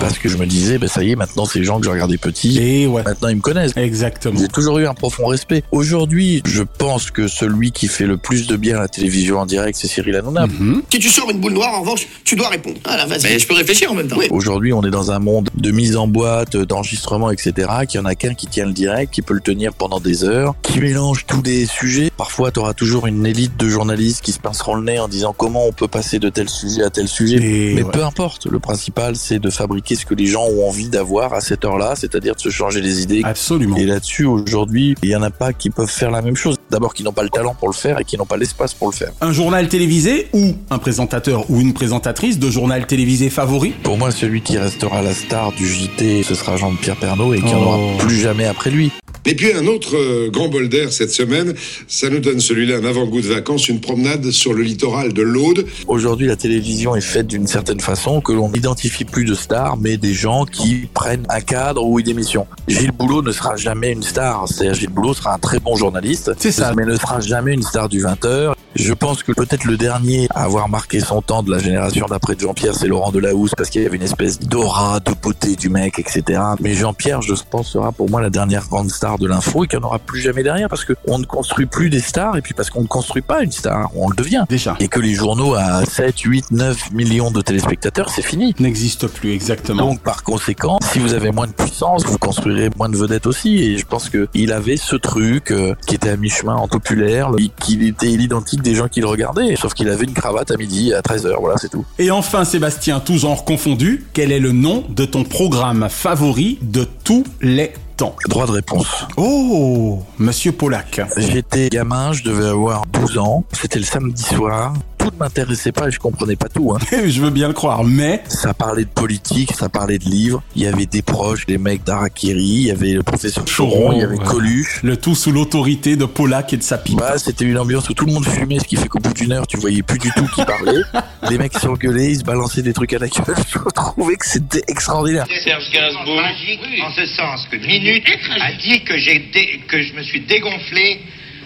Parce que je me disais, ben ça y est, maintenant, ces gens que je regardais petit, Et ouais. maintenant, ils me connaissent. Exactement. J'ai toujours eu un profond respect. Aujourd'hui, je pense que celui qui fait le plus de bien à la télévision en direct, c'est Cyril Hanouna. Mhm. Si tu sors une boule noire, en revanche, tu dois répondre. Ah la vas-y. Mais je peux réfléchir en même temps. Oui. Aujourd'hui, on est dans un monde de mise en boîte, d'enregistrement, etc. Qu'il y en a qu'un qui tient le direct, qui peut le tenir pendant des heures, qui mélange tous les sujets. Parfois, tu auras toujours une élite de journalistes qui se pinceront le nez en disant comment on peut passer de tel sujet à tel sujet. Et Mais ouais. peu importe. Le principal, c'est de fabriquer ce que les gens ont envie d'avoir à cette heure-là, c'est-à-dire de se changer les idées. Absolument. Et là-dessus, aujourd'hui, il y en a pas qui peuvent faire la même chose. D'abord, qui n'ont pas le talent pour le faire et qui n'ont pas l'espace pour le faire. Un journal télévisé ou un présentateur ou une présentatrice de journal télévisé favori? Pour moi, celui qui restera la star du JT, ce sera Jean-Pierre Pernaut et qui en Oh. aura plus jamais après lui. Et puis un autre euh, grand bol d'air cette semaine, ça nous donne celui-là un avant-goût de vacances, une promenade sur le littoral de l'Aude. Aujourd'hui, la télévision est faite d'une certaine façon que l'on n'identifie plus de stars, mais des gens qui prennent un cadre ou une émission. Gilles Boulot ne sera jamais une star. C'est-à-dire, Gilles Boulot sera un très bon journaliste. C'est ça. Mais ne sera jamais une star du 20h. Je pense que peut-être le dernier à avoir marqué son temps de la génération d'après Jean-Pierre, c'est Laurent Delahousse, parce qu'il y avait une espèce d'aura, de beauté du mec, etc. Mais Jean-Pierre, je pense, sera pour moi la dernière grande star de l'info et qu'il n'y en aura plus jamais derrière, parce qu'on ne construit plus des stars, et puis parce qu'on ne construit pas une star, on le devient. Déjà. Et que les journaux à 7, 8, 9 millions de téléspectateurs, c'est fini. N'existe plus exactement. Donc par conséquent, si vous avez moins de puissance, vous construirez moins de vedettes aussi. Et je pense que il avait ce truc euh, qui était à mi-chemin en populaire, qu'il était l'identique des gens qui le regardaient. Sauf qu'il avait une cravate à midi à 13h, voilà, c'est tout. Et enfin, Sébastien, tout genre confondu, quel est le nom de ton programme favori de tous les temps? Droit de réponse. Oh, Monsieur Pollack. J'étais gamin, je devais avoir 12 ans. C'était le samedi soir. Tout ne m'intéressait pas et je comprenais pas tout. Hein. [LAUGHS] Je veux bien le croire, mais Ça parlait de politique, ça parlait de livres. Il y avait des proches, des mecs d'Arakiri, il y avait le professeur Choron, il y avait ouais. Coluche. le tout sous l'autorité de Pollack et de sa pipe. Bah, c'était une ambiance où tout le monde fumait, ce qui fait qu'au bout d'une heure, tu voyais plus du tout qui parlait. [LAUGHS] Les mecs s'engueulaient, ils se balançaient des trucs à la gueule. [LAUGHS] Je trouvais que c'était extraordinaire. Serge Gainsbourg. Magique en ce sens que Minute a dit que, j'ai dé- que je me suis dégonflé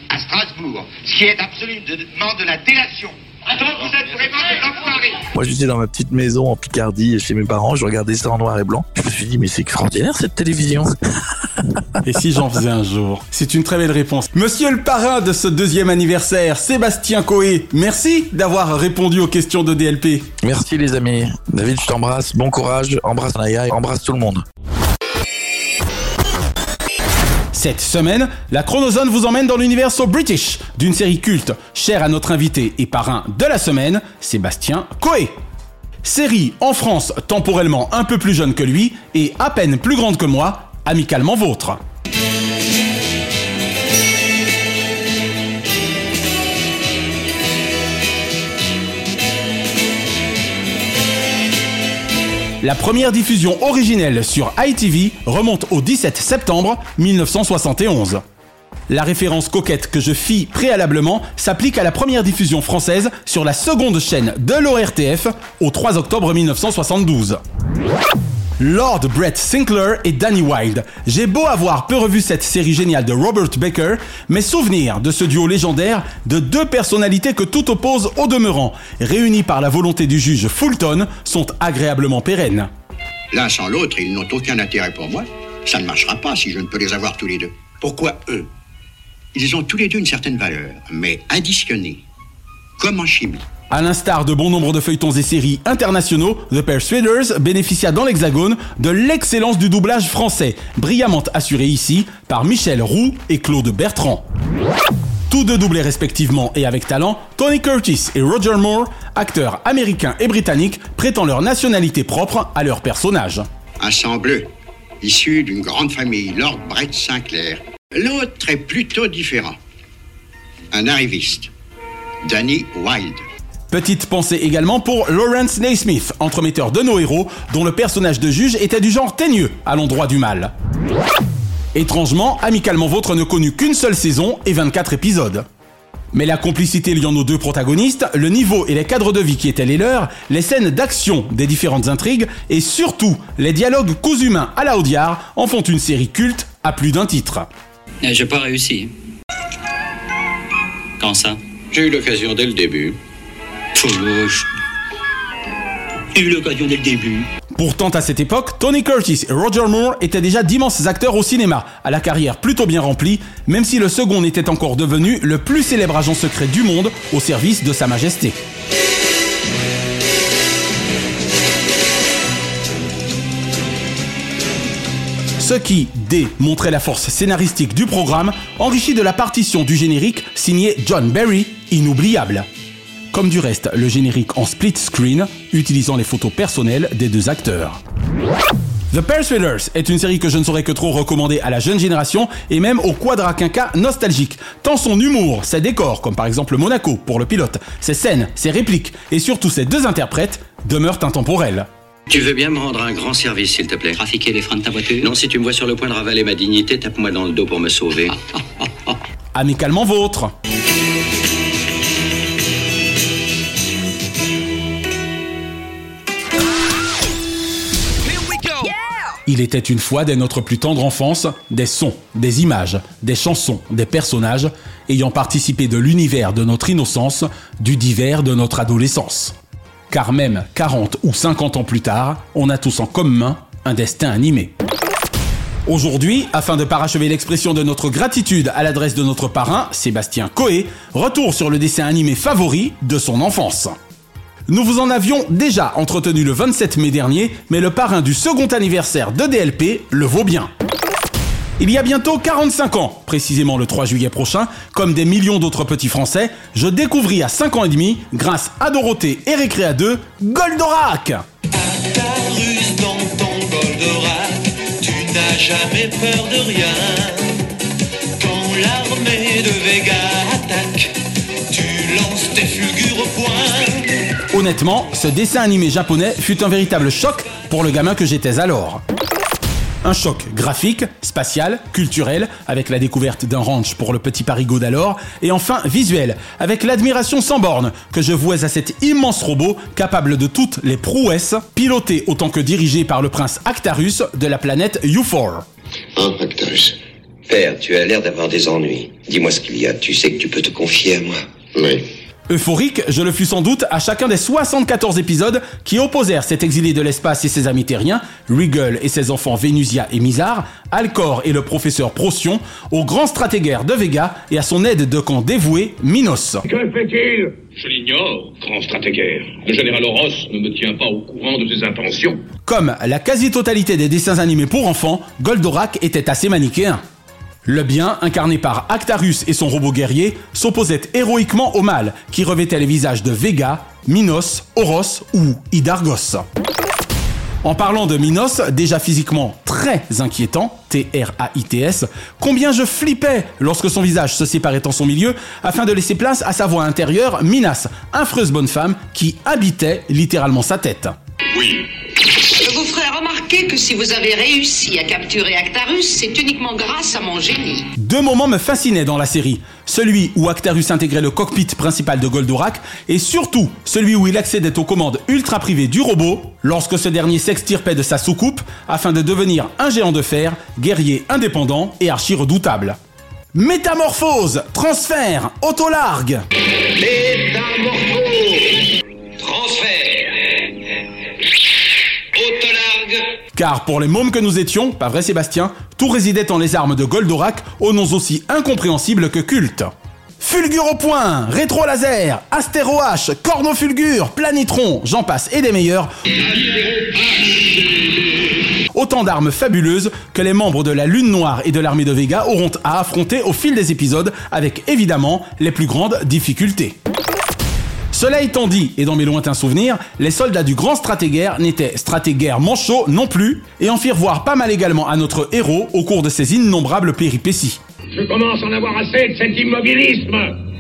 à Strasbourg, ce qui est absolument de la délation. Attends, vous êtes vraiment des enfoirés. Moi, j'étais dans ma petite maison en Picardie chez mes parents, je regardais ça en noir et blanc. Je me suis dit, mais c'est extraordinaire cette télévision. Et si j'en faisais un jour? C'est une très belle réponse. Monsieur le parrain de ce deuxième anniversaire, Sébastien Coé, merci d'avoir répondu aux questions de DLP. Merci les amis. David, je t'embrasse. Bon courage. Embrasse Naya et embrasse tout le monde. Cette semaine, la Chronozone vous emmène dans l'univers British d'une série culte chère à notre invité et parrain de la semaine, Sébastien Coé. Série en France temporellement un peu plus jeune que lui et à peine plus grande que moi, amicalement vôtre. La première diffusion originelle sur ITV remonte au 17 septembre 1971. La référence coquette que je fis préalablement s'applique à la première diffusion française sur la seconde chaîne de l'ORTF au 3 octobre 1972. Lord Brett Sinclair et Danny Wilde. J'ai beau avoir peu revu cette série géniale de Robert Baker, mes souvenirs de ce duo légendaire de deux personnalités que tout oppose au demeurant, réunis par la volonté du juge Fulton, sont agréablement pérennes. L'un sans l'autre, ils n'ont aucun intérêt pour moi. Ça ne marchera pas si je ne peux les avoir tous les deux. Pourquoi eux? Ils ont tous les deux une certaine valeur, mais additionnée, comme en chimie. À l'instar de bon nombre de feuilletons et séries internationaux, The Persuaders bénéficia dans l'Hexagone de l'excellence du doublage français, brillamment assuré ici par Michel Roux et Claude Bertrand. Tous deux doublés respectivement et avec talent, Tony Curtis et Roger Moore, acteurs américains et britanniques prêtant leur nationalité propre à leur personnage. Un sang bleu, issu d'une grande famille, Lord Brett Sinclair. L'autre est plutôt différent. Un arriviste, Danny Wilde. Petite pensée également pour Lawrence Naismith, entremetteur de nos héros, dont le personnage de juge était du genre teigneux à l'endroit du mal. Étrangement, Amicalement Vôtre ne connut qu'une seule saison et 24 épisodes. Mais la complicité liant nos deux protagonistes, le niveau et les cadres de vie qui étaient les leurs, les scènes d'action des différentes intrigues et surtout les dialogues cousus humains à la Audiard en font une série culte à plus d'un titre. Eh, J'ai pas réussi. Quand ça? J'ai eu l'occasion dès le début. J'ai eu l'occasion dès le début. Pourtant, à cette époque, Tony Curtis et Roger Moore étaient déjà d'immenses acteurs au cinéma, à la carrière plutôt bien remplie, même si le second n'était encore devenu le plus célèbre agent secret du monde au service de Sa Majesté. Ce qui, D, montrait la force scénaristique du programme, enrichi de la partition du générique signé John Barry, inoubliable. Comme du reste, le générique en split screen, utilisant les photos personnelles des deux acteurs. The Persuaders est une série que je ne saurais que trop recommander à la jeune génération et même au quadra quinca nostalgique. Tant son humour, ses décors, comme par exemple Monaco pour le pilote, ses scènes, ses répliques et surtout ses deux interprètes demeurent intemporels. Tu veux bien me rendre un grand service, s'il te plaît Trafiquer les freins de ta voiture Non, si tu me vois sur le point de ravaler ma dignité, tape-moi dans le dos pour me sauver. [LAUGHS] Amicalement vôtre. Il était une fois dès notre plus tendre enfance des sons, des images, des chansons, des personnages ayant participé de l'univers de notre innocence, du divers de notre adolescence. Car même 40 ou 50 ans plus tard, on a tous en commun un destin animé. Aujourd'hui, afin de parachever l'expression de notre gratitude à l'adresse de notre parrain, Sébastien Coé, retour sur le dessin animé favori de son enfance. Nous vous en avions déjà entretenu le 27 mai dernier, mais le parrain du second anniversaire de DLP le vaut bien. Il y a bientôt 45 ans, précisément le 3 juillet prochain, comme des millions d'autres petits Français, je découvris à 5 ans et demi, grâce à Dorothée et Récréa 2, Goldorak Ruse dans ton Goldorak, tu n'as jamais peur de rien. Quand l'armée de Vega attaque, tu lances tes fulgures au point. Honnêtement, ce dessin animé japonais fut un véritable choc pour le gamin que j'étais alors. Un choc graphique, spatial, culturel, avec la découverte d'un ranch pour le petit parigot d'alors, et enfin visuel, avec l'admiration sans borne que je vouais à cet immense robot capable de toutes les prouesses, piloté autant que dirigé par le prince Actarus de la planète U4. Hein, Actarus Père, tu as l'air d'avoir des ennuis. Dis-moi ce qu'il y a. Tu sais que tu peux te confier à moi. Oui. Euphorique, je le fus sans doute à chacun des 74 épisodes qui opposèrent cet exilé de l'espace et ses amis terriens, Regal et ses enfants Vénusia et Mizar, Alcor et le professeur Procyon, au grand stratégaire de Vega et à son aide de camp dévoué, Minos. Que fait-il? Je l'ignore, grand stratégaire. Le général Oros ne me tient pas au courant de ses intentions. Comme la quasi-totalité des dessins animés pour enfants, Goldorak était assez manichéen. Le bien, incarné par Actarus et son robot guerrier, s'opposait héroïquement au mal, qui revêtait les visages de Vega, Minos, Oros ou Hydargos. En parlant de Minos, déjà physiquement très inquiétant, T-R-A-I-T-S, combien je flippais lorsque son visage se séparait en son milieu afin de laisser place à sa voix intérieure, Minas, affreuse bonne femme qui habitait littéralement sa tête. Vous ferai remarquer que si vous avez réussi à capturer Actarus, c'est uniquement grâce à mon génie. Deux moments me fascinaient dans la série. Celui où Actarus intégrait le cockpit principal de Goldorak et surtout celui où il accédait aux commandes ultra privées du robot lorsque ce dernier s'extirpait de sa soucoupe afin de devenir un géant de fer, guerrier indépendant et archi redoutable. Métamorphose, transfert, autolargue. Car pour les mômes que nous étions, pas vrai Sébastien, tout résidait en les armes de Goldorak aux noms aussi incompréhensibles que cultes. Fulgure au point, Rétro Laser, Astéro H, Cornofulgure, Planitron, j'en passe et des meilleurs. Autant d'armes fabuleuses que les membres de la Lune Noire et de l'armée de Vega auront à affronter au fil des épisodes avec évidemment les plus grandes difficultés. Cela étant dit, et dans mes lointains souvenirs, les soldats du grand stratégaire n'étaient stratégaires manchots non plus, et en firent voir pas mal également à notre héros au cours de ses innombrables péripéties. Je commence à en avoir assez de cet immobilisme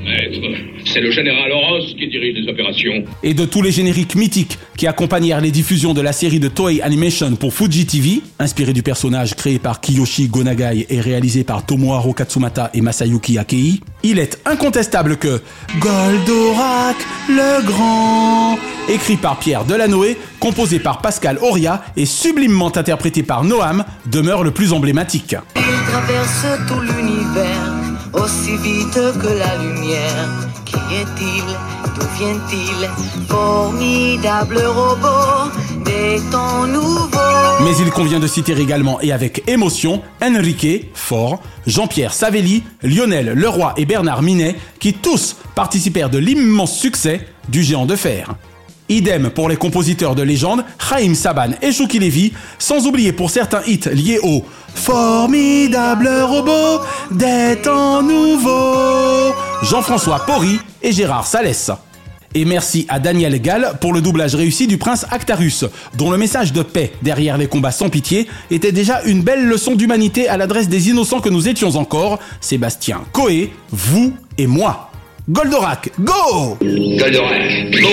Maître, c'est le général Horos qui dirige les opérations. Et de tous les génériques mythiques qui accompagnèrent les diffusions de la série de Toei Animation pour Fuji TV, inspiré du personnage créé par Kiyoshi Gonagai et réalisé par Tomohiro Katsumata et Masayuki Akei, il est incontestable que Goldorak le Grand, écrit par Pierre Delanoë, composé par Pascal Auria et sublimement interprété par Noam, demeure le plus emblématique. Il traverse tout l'univers aussi vite que la lumière. Qui est-il? Formidable robot des temps nouveaux. Mais il convient de citer également et avec émotion Enrique, fort, Jean-Pierre Savelli, Lionel Leroy et Bernard Minet, qui tous participèrent de l'immense succès du géant de fer. Idem pour les compositeurs de légende, Chaim Saban et Chouki Levy, sans oublier pour certains hits liés au formidable robot des temps nouveaux, Jean-François Porry et Gérard Salès. Et merci à Daniel Gall pour le doublage réussi du prince Actarus, dont le message de paix derrière les combats sans pitié était déjà une belle leçon d'humanité à l'adresse des innocents que nous étions encore, Sébastien Coé, vous et moi. Goldorak, go Goldorak, go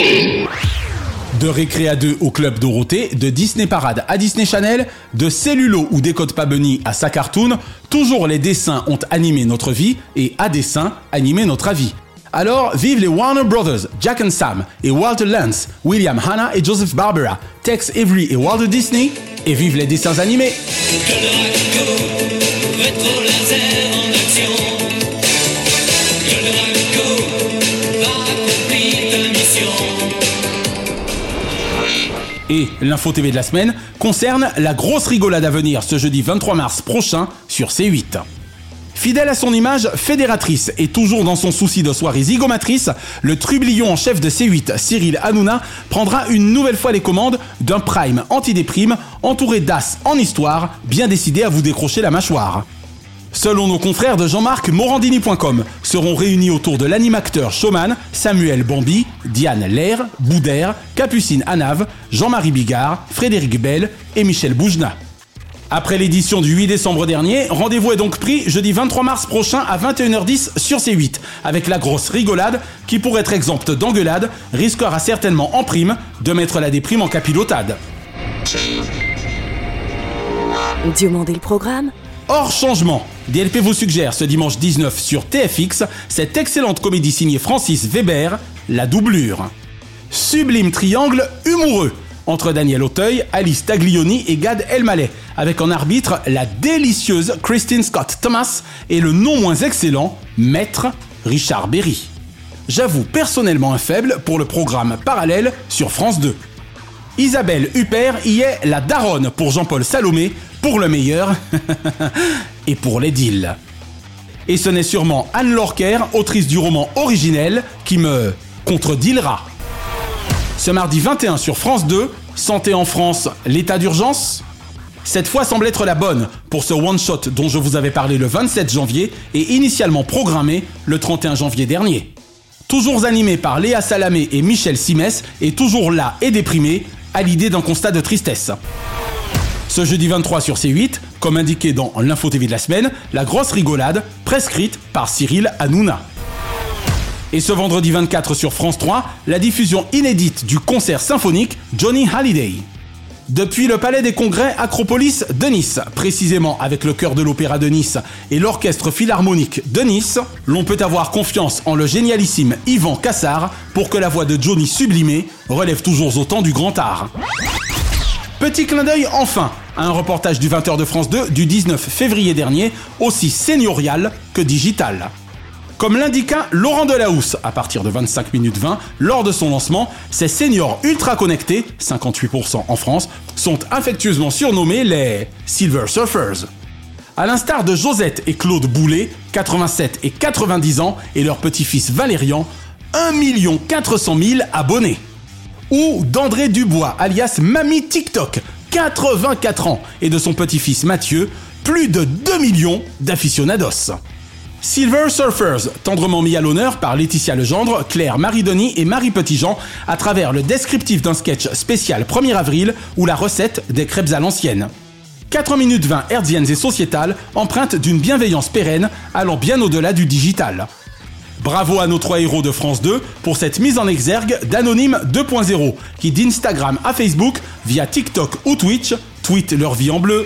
de Récré à 2 au Club Dorothée, de Disney Parade à Disney Channel, de Cellulo ou Décode pas Bunny à sa cartoon, toujours les dessins ont animé notre vie et à dessin animé notre avis. Alors, vive les Warner Brothers, Jack and Sam et Walter Lance, William Hanna et Joseph Barbera, Tex Avery et Walter Disney, et vive les dessins animés. Et l'info TV de la semaine concerne la grosse rigolade à venir ce jeudi 23 mars prochain sur C8. Fidèle à son image fédératrice et toujours dans son souci de soirée zigomatrice, le trublion en chef de C8, Cyril Hanouna, prendra une nouvelle fois les commandes d'un prime antidéprime entouré d'as en histoire, bien décidé à vous décrocher la mâchoire. Selon nos confrères de Jean-Marc Morandini.com, seront réunis autour de l'animateur showman Samuel Bambi, Diane Lair, Boudère, Capucine Anave, Jean-Marie Bigard, Frédéric Bell et Michel Boujna. Après l'édition du 8 décembre dernier, rendez-vous est donc pris jeudi 23 mars prochain à 21h10 sur C8, avec la grosse rigolade qui, pour être exempte d'engueulade, risquera certainement en prime de mettre la déprime en capilotade. Diomandé le programme Hors changement, DLP vous suggère ce dimanche 19 sur TFX cette excellente comédie signée Francis Weber, La doublure. Sublime triangle humoureux entre Daniel Auteuil, Alice Taglioni et Gad Elmaleh, avec en arbitre la délicieuse Christine Scott Thomas et le non moins excellent Maître Richard Berry. J'avoue personnellement un faible pour le programme parallèle sur France 2. Isabelle Huppert y est la daronne pour Jean-Paul Salomé, pour le meilleur [LAUGHS] et pour les deals. Et ce n'est sûrement Anne Lorker, autrice du roman originel, qui me contredillera. Ce mardi 21 sur France 2, Santé en France, l'état d'urgence Cette fois semble être la bonne pour ce one-shot dont je vous avais parlé le 27 janvier et initialement programmé le 31 janvier dernier. Toujours animé par Léa Salamé et Michel Simès et toujours là et déprimé à l'idée d'un constat de tristesse. Ce jeudi 23 sur C8, comme indiqué dans l'info TV de la semaine, la grosse rigolade prescrite par Cyril Hanouna. Et ce vendredi 24 sur France 3, la diffusion inédite du concert symphonique Johnny Hallyday. Depuis le Palais des Congrès Acropolis de Nice, précisément avec le chœur de l'Opéra de Nice et l'Orchestre Philharmonique de Nice, l'on peut avoir confiance en le génialissime Yvan Cassard pour que la voix de Johnny sublimé relève toujours autant du grand art. Petit clin d'œil enfin à un reportage du 20h de France 2 du 19 février dernier, aussi seigneurial que digital. Comme l'indiqua Laurent Delahousse à partir de 25 minutes 20 lors de son lancement, ces seniors ultra connectés, 58% en France, sont affectueusement surnommés les Silver Surfers. À l'instar de Josette et Claude Boulet, 87 et 90 ans, et leur petit-fils Valérian, 1 400 000 abonnés. Ou d'André Dubois, alias Mamie TikTok, 84 ans, et de son petit-fils Mathieu, plus de 2 millions d'aficionados. Silver Surfers, tendrement mis à l'honneur par Laetitia Legendre, Claire Marie-Denis et Marie Petitjean à travers le descriptif d'un sketch spécial 1er avril ou la recette des crêpes à l'ancienne. 4 minutes 20 hertziennes et sociétales, empreintes d'une bienveillance pérenne allant bien au-delà du digital. Bravo à nos trois héros de France 2 pour cette mise en exergue d'Anonyme 2.0 qui d'Instagram à Facebook, via TikTok ou Twitch, tweetent leur vie en bleu.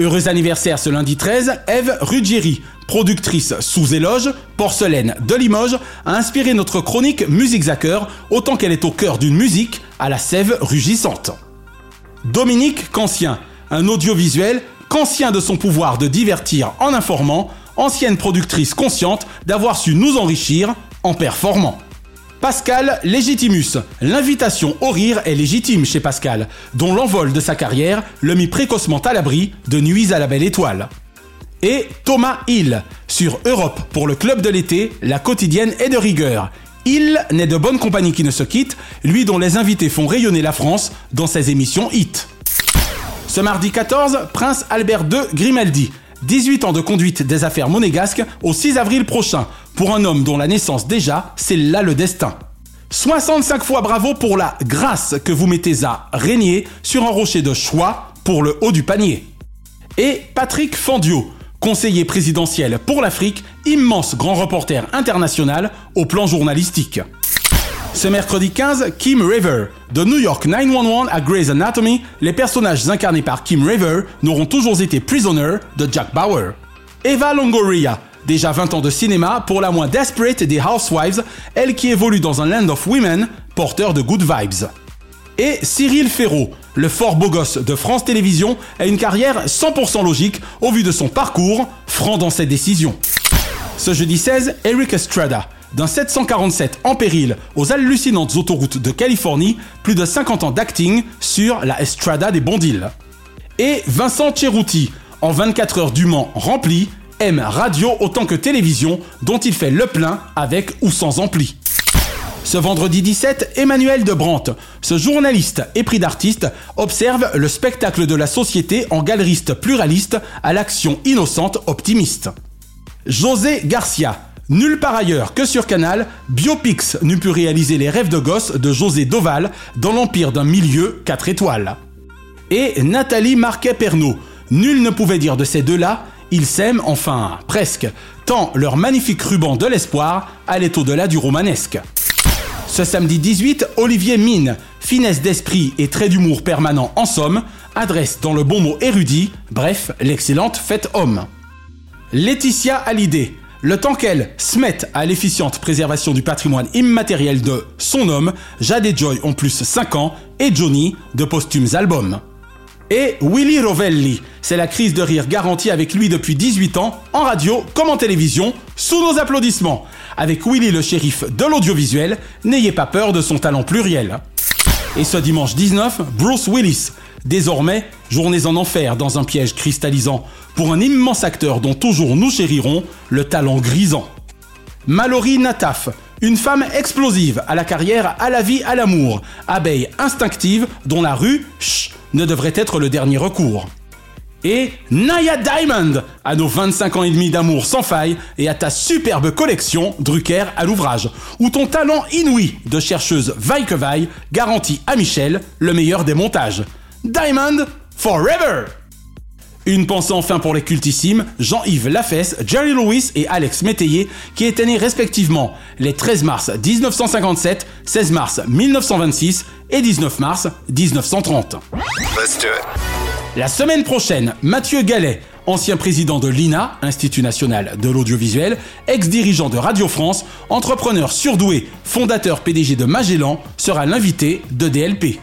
Heureux anniversaire ce lundi 13, Eve Ruggieri, productrice sous éloge, porcelaine de Limoges, a inspiré notre chronique Musique Zacker autant qu'elle est au cœur d'une musique à la sève rugissante. Dominique Cancien, un audiovisuel qu'ancien de son pouvoir de divertir en informant, ancienne productrice consciente d'avoir su nous enrichir en performant. Pascal Legitimus. L'invitation au rire est légitime chez Pascal, dont l'envol de sa carrière le mit précocement à l'abri de nuits à la belle étoile. Et Thomas Hill. Sur Europe pour le club de l'été, la quotidienne est de rigueur. Hill n'est de bonne compagnie qui ne se quitte, lui dont les invités font rayonner la France dans ses émissions hit. Ce mardi 14, Prince Albert II Grimaldi. 18 ans de conduite des affaires monégasques au 6 avril prochain, pour un homme dont la naissance déjà, c'est là le destin. 65 fois bravo pour la grâce que vous mettez à régner sur un rocher de choix pour le haut du panier. Et Patrick Fandio, conseiller présidentiel pour l'Afrique, immense grand reporter international au plan journalistique. Ce mercredi 15, Kim River. De New York 911 à Grey's Anatomy, les personnages incarnés par Kim River n'auront toujours été Prisoner de Jack Bauer. Eva Longoria, déjà 20 ans de cinéma pour la moins desperate des Housewives, elle qui évolue dans un land of women, porteur de good vibes. Et Cyril Ferraud, le fort beau gosse de France Télévisions, a une carrière 100% logique au vu de son parcours, franc dans ses décisions. Ce jeudi 16, Eric Estrada, d'un 747 en péril aux hallucinantes autoroutes de Californie, plus de 50 ans d'acting sur la Estrada des Bondiles. Et Vincent Ceruti, en 24 heures du Mans rempli, aime radio autant que télévision, dont il fait le plein avec ou sans ampli. Ce vendredi 17, Emmanuel de Brandt, ce journaliste épris d'artiste, observe le spectacle de la société en galeriste pluraliste à l'action innocente optimiste. José Garcia, Nulle part ailleurs que sur Canal, Biopix n'eût pu réaliser les rêves de gosse de José Doval dans l'empire d'un milieu 4 étoiles. Et Nathalie Marquet-Pernot. Nul ne pouvait dire de ces deux-là, ils s'aiment enfin presque, tant leur magnifique ruban de l'espoir allait au-delà du romanesque. Ce samedi 18, Olivier Mine, finesse d'esprit et trait d'humour permanent en somme, adresse dans le bon mot érudit, bref, l'excellente fête homme. Laetitia Hallyday, le temps qu'elle se mette à l'efficiente préservation du patrimoine immatériel de son homme, Jade et Joy ont plus 5 ans et Johnny de posthumes albums. Et Willy Rovelli, c'est la crise de rire garantie avec lui depuis 18 ans, en radio comme en télévision, sous nos applaudissements. Avec Willy le shérif de l'audiovisuel, n'ayez pas peur de son talent pluriel. Et ce dimanche 19, Bruce Willis, Désormais, journées en enfer dans un piège cristallisant, pour un immense acteur dont toujours nous chérirons le talent grisant. Mallory Nataf, une femme explosive, à la carrière, à la vie, à l'amour, abeille instinctive dont la rue, chut, ne devrait être le dernier recours. Et Naya Diamond, à nos 25 ans et demi d'amour sans faille et à ta superbe collection Drucker à l'ouvrage, où ton talent inouï de chercheuse vaille que vaille garantit à Michel le meilleur des montages. Diamond Forever une pensée enfin pour les cultissimes Jean-Yves Lafesse, Jerry Lewis et Alex Métayer, qui étaient nés respectivement les 13 mars 1957, 16 mars 1926 et 19 mars 1930. Let's do it. La semaine prochaine, Mathieu Gallet, ancien président de l'INA, Institut national de l'audiovisuel, ex-dirigeant de Radio France, entrepreneur surdoué, fondateur PDG de Magellan, sera l'invité de DLP.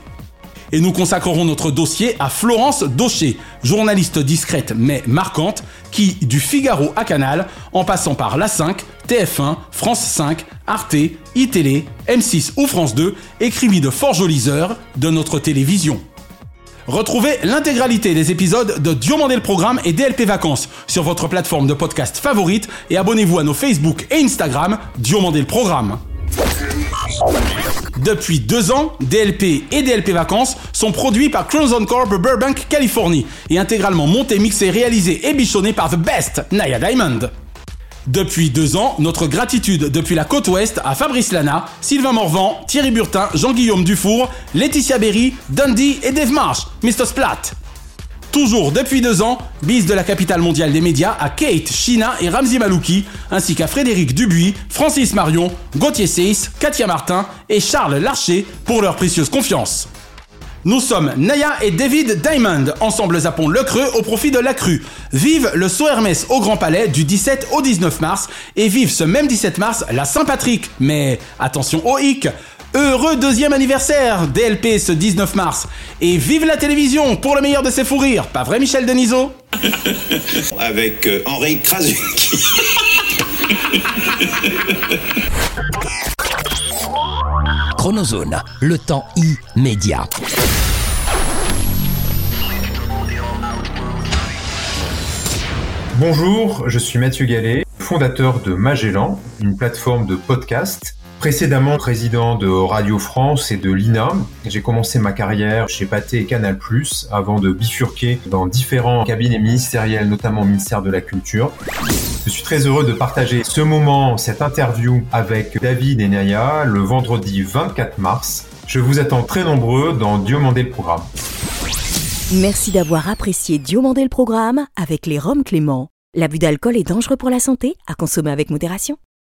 Et nous consacrerons notre dossier à Florence Daucher, journaliste discrète mais marquante, qui, du Figaro à Canal, en passant par La 5, TF1, France 5, Arte, iTélé, M6 ou France 2, écrivit de fort jolies heures de notre télévision. Retrouvez l'intégralité des épisodes de Diomandé le Programme et DLP Vacances sur votre plateforme de podcast favorite et abonnez-vous à nos Facebook et Instagram Diomandé le Programme. Depuis deux ans, DLP et DLP Vacances sont produits par Crimson Corp Burbank, Californie et intégralement montés, mixés, réalisés et bichonnés par The Best, Naya Diamond. Depuis deux ans, notre gratitude depuis la côte ouest à Fabrice Lana, Sylvain Morvan, Thierry Burtin, Jean-Guillaume Dufour, Laetitia Berry, Dundee et Dave Marsh, Mr. Splat. Toujours depuis deux ans, bise de la capitale mondiale des médias à Kate, Shina et Ramzi Malouki, ainsi qu'à Frédéric Dubuis, Francis Marion, Gauthier Seyss, Katia Martin et Charles Larcher pour leur précieuse confiance. Nous sommes Naya et David Diamond, ensemble zappons le creux au profit de la crue. Vive le saut Hermès au Grand Palais du 17 au 19 mars et vive ce même 17 mars la Saint-Patrick. Mais attention au hic, Heureux deuxième anniversaire DLP ce 19 mars. Et vive la télévision pour le meilleur de ses fous rires. Pas vrai Michel Denisot? [LAUGHS] Avec euh, Henri Krasuki. [LAUGHS] Chronozone, le temps immédiat. Bonjour, je suis Mathieu Gallet, fondateur de Magellan, une plateforme de podcast. Précédemment président de Radio France et de l'INA, j'ai commencé ma carrière chez Pathé et Canal+, avant de bifurquer dans différents cabinets ministériels, notamment au ministère de la Culture. Je suis très heureux de partager ce moment, cette interview avec David et Naya le vendredi 24 mars. Je vous attends très nombreux dans Diomandé le programme. Merci d'avoir apprécié Diomandé le programme avec les Roms Clément. L'abus d'alcool est dangereux pour la santé, à consommer avec modération.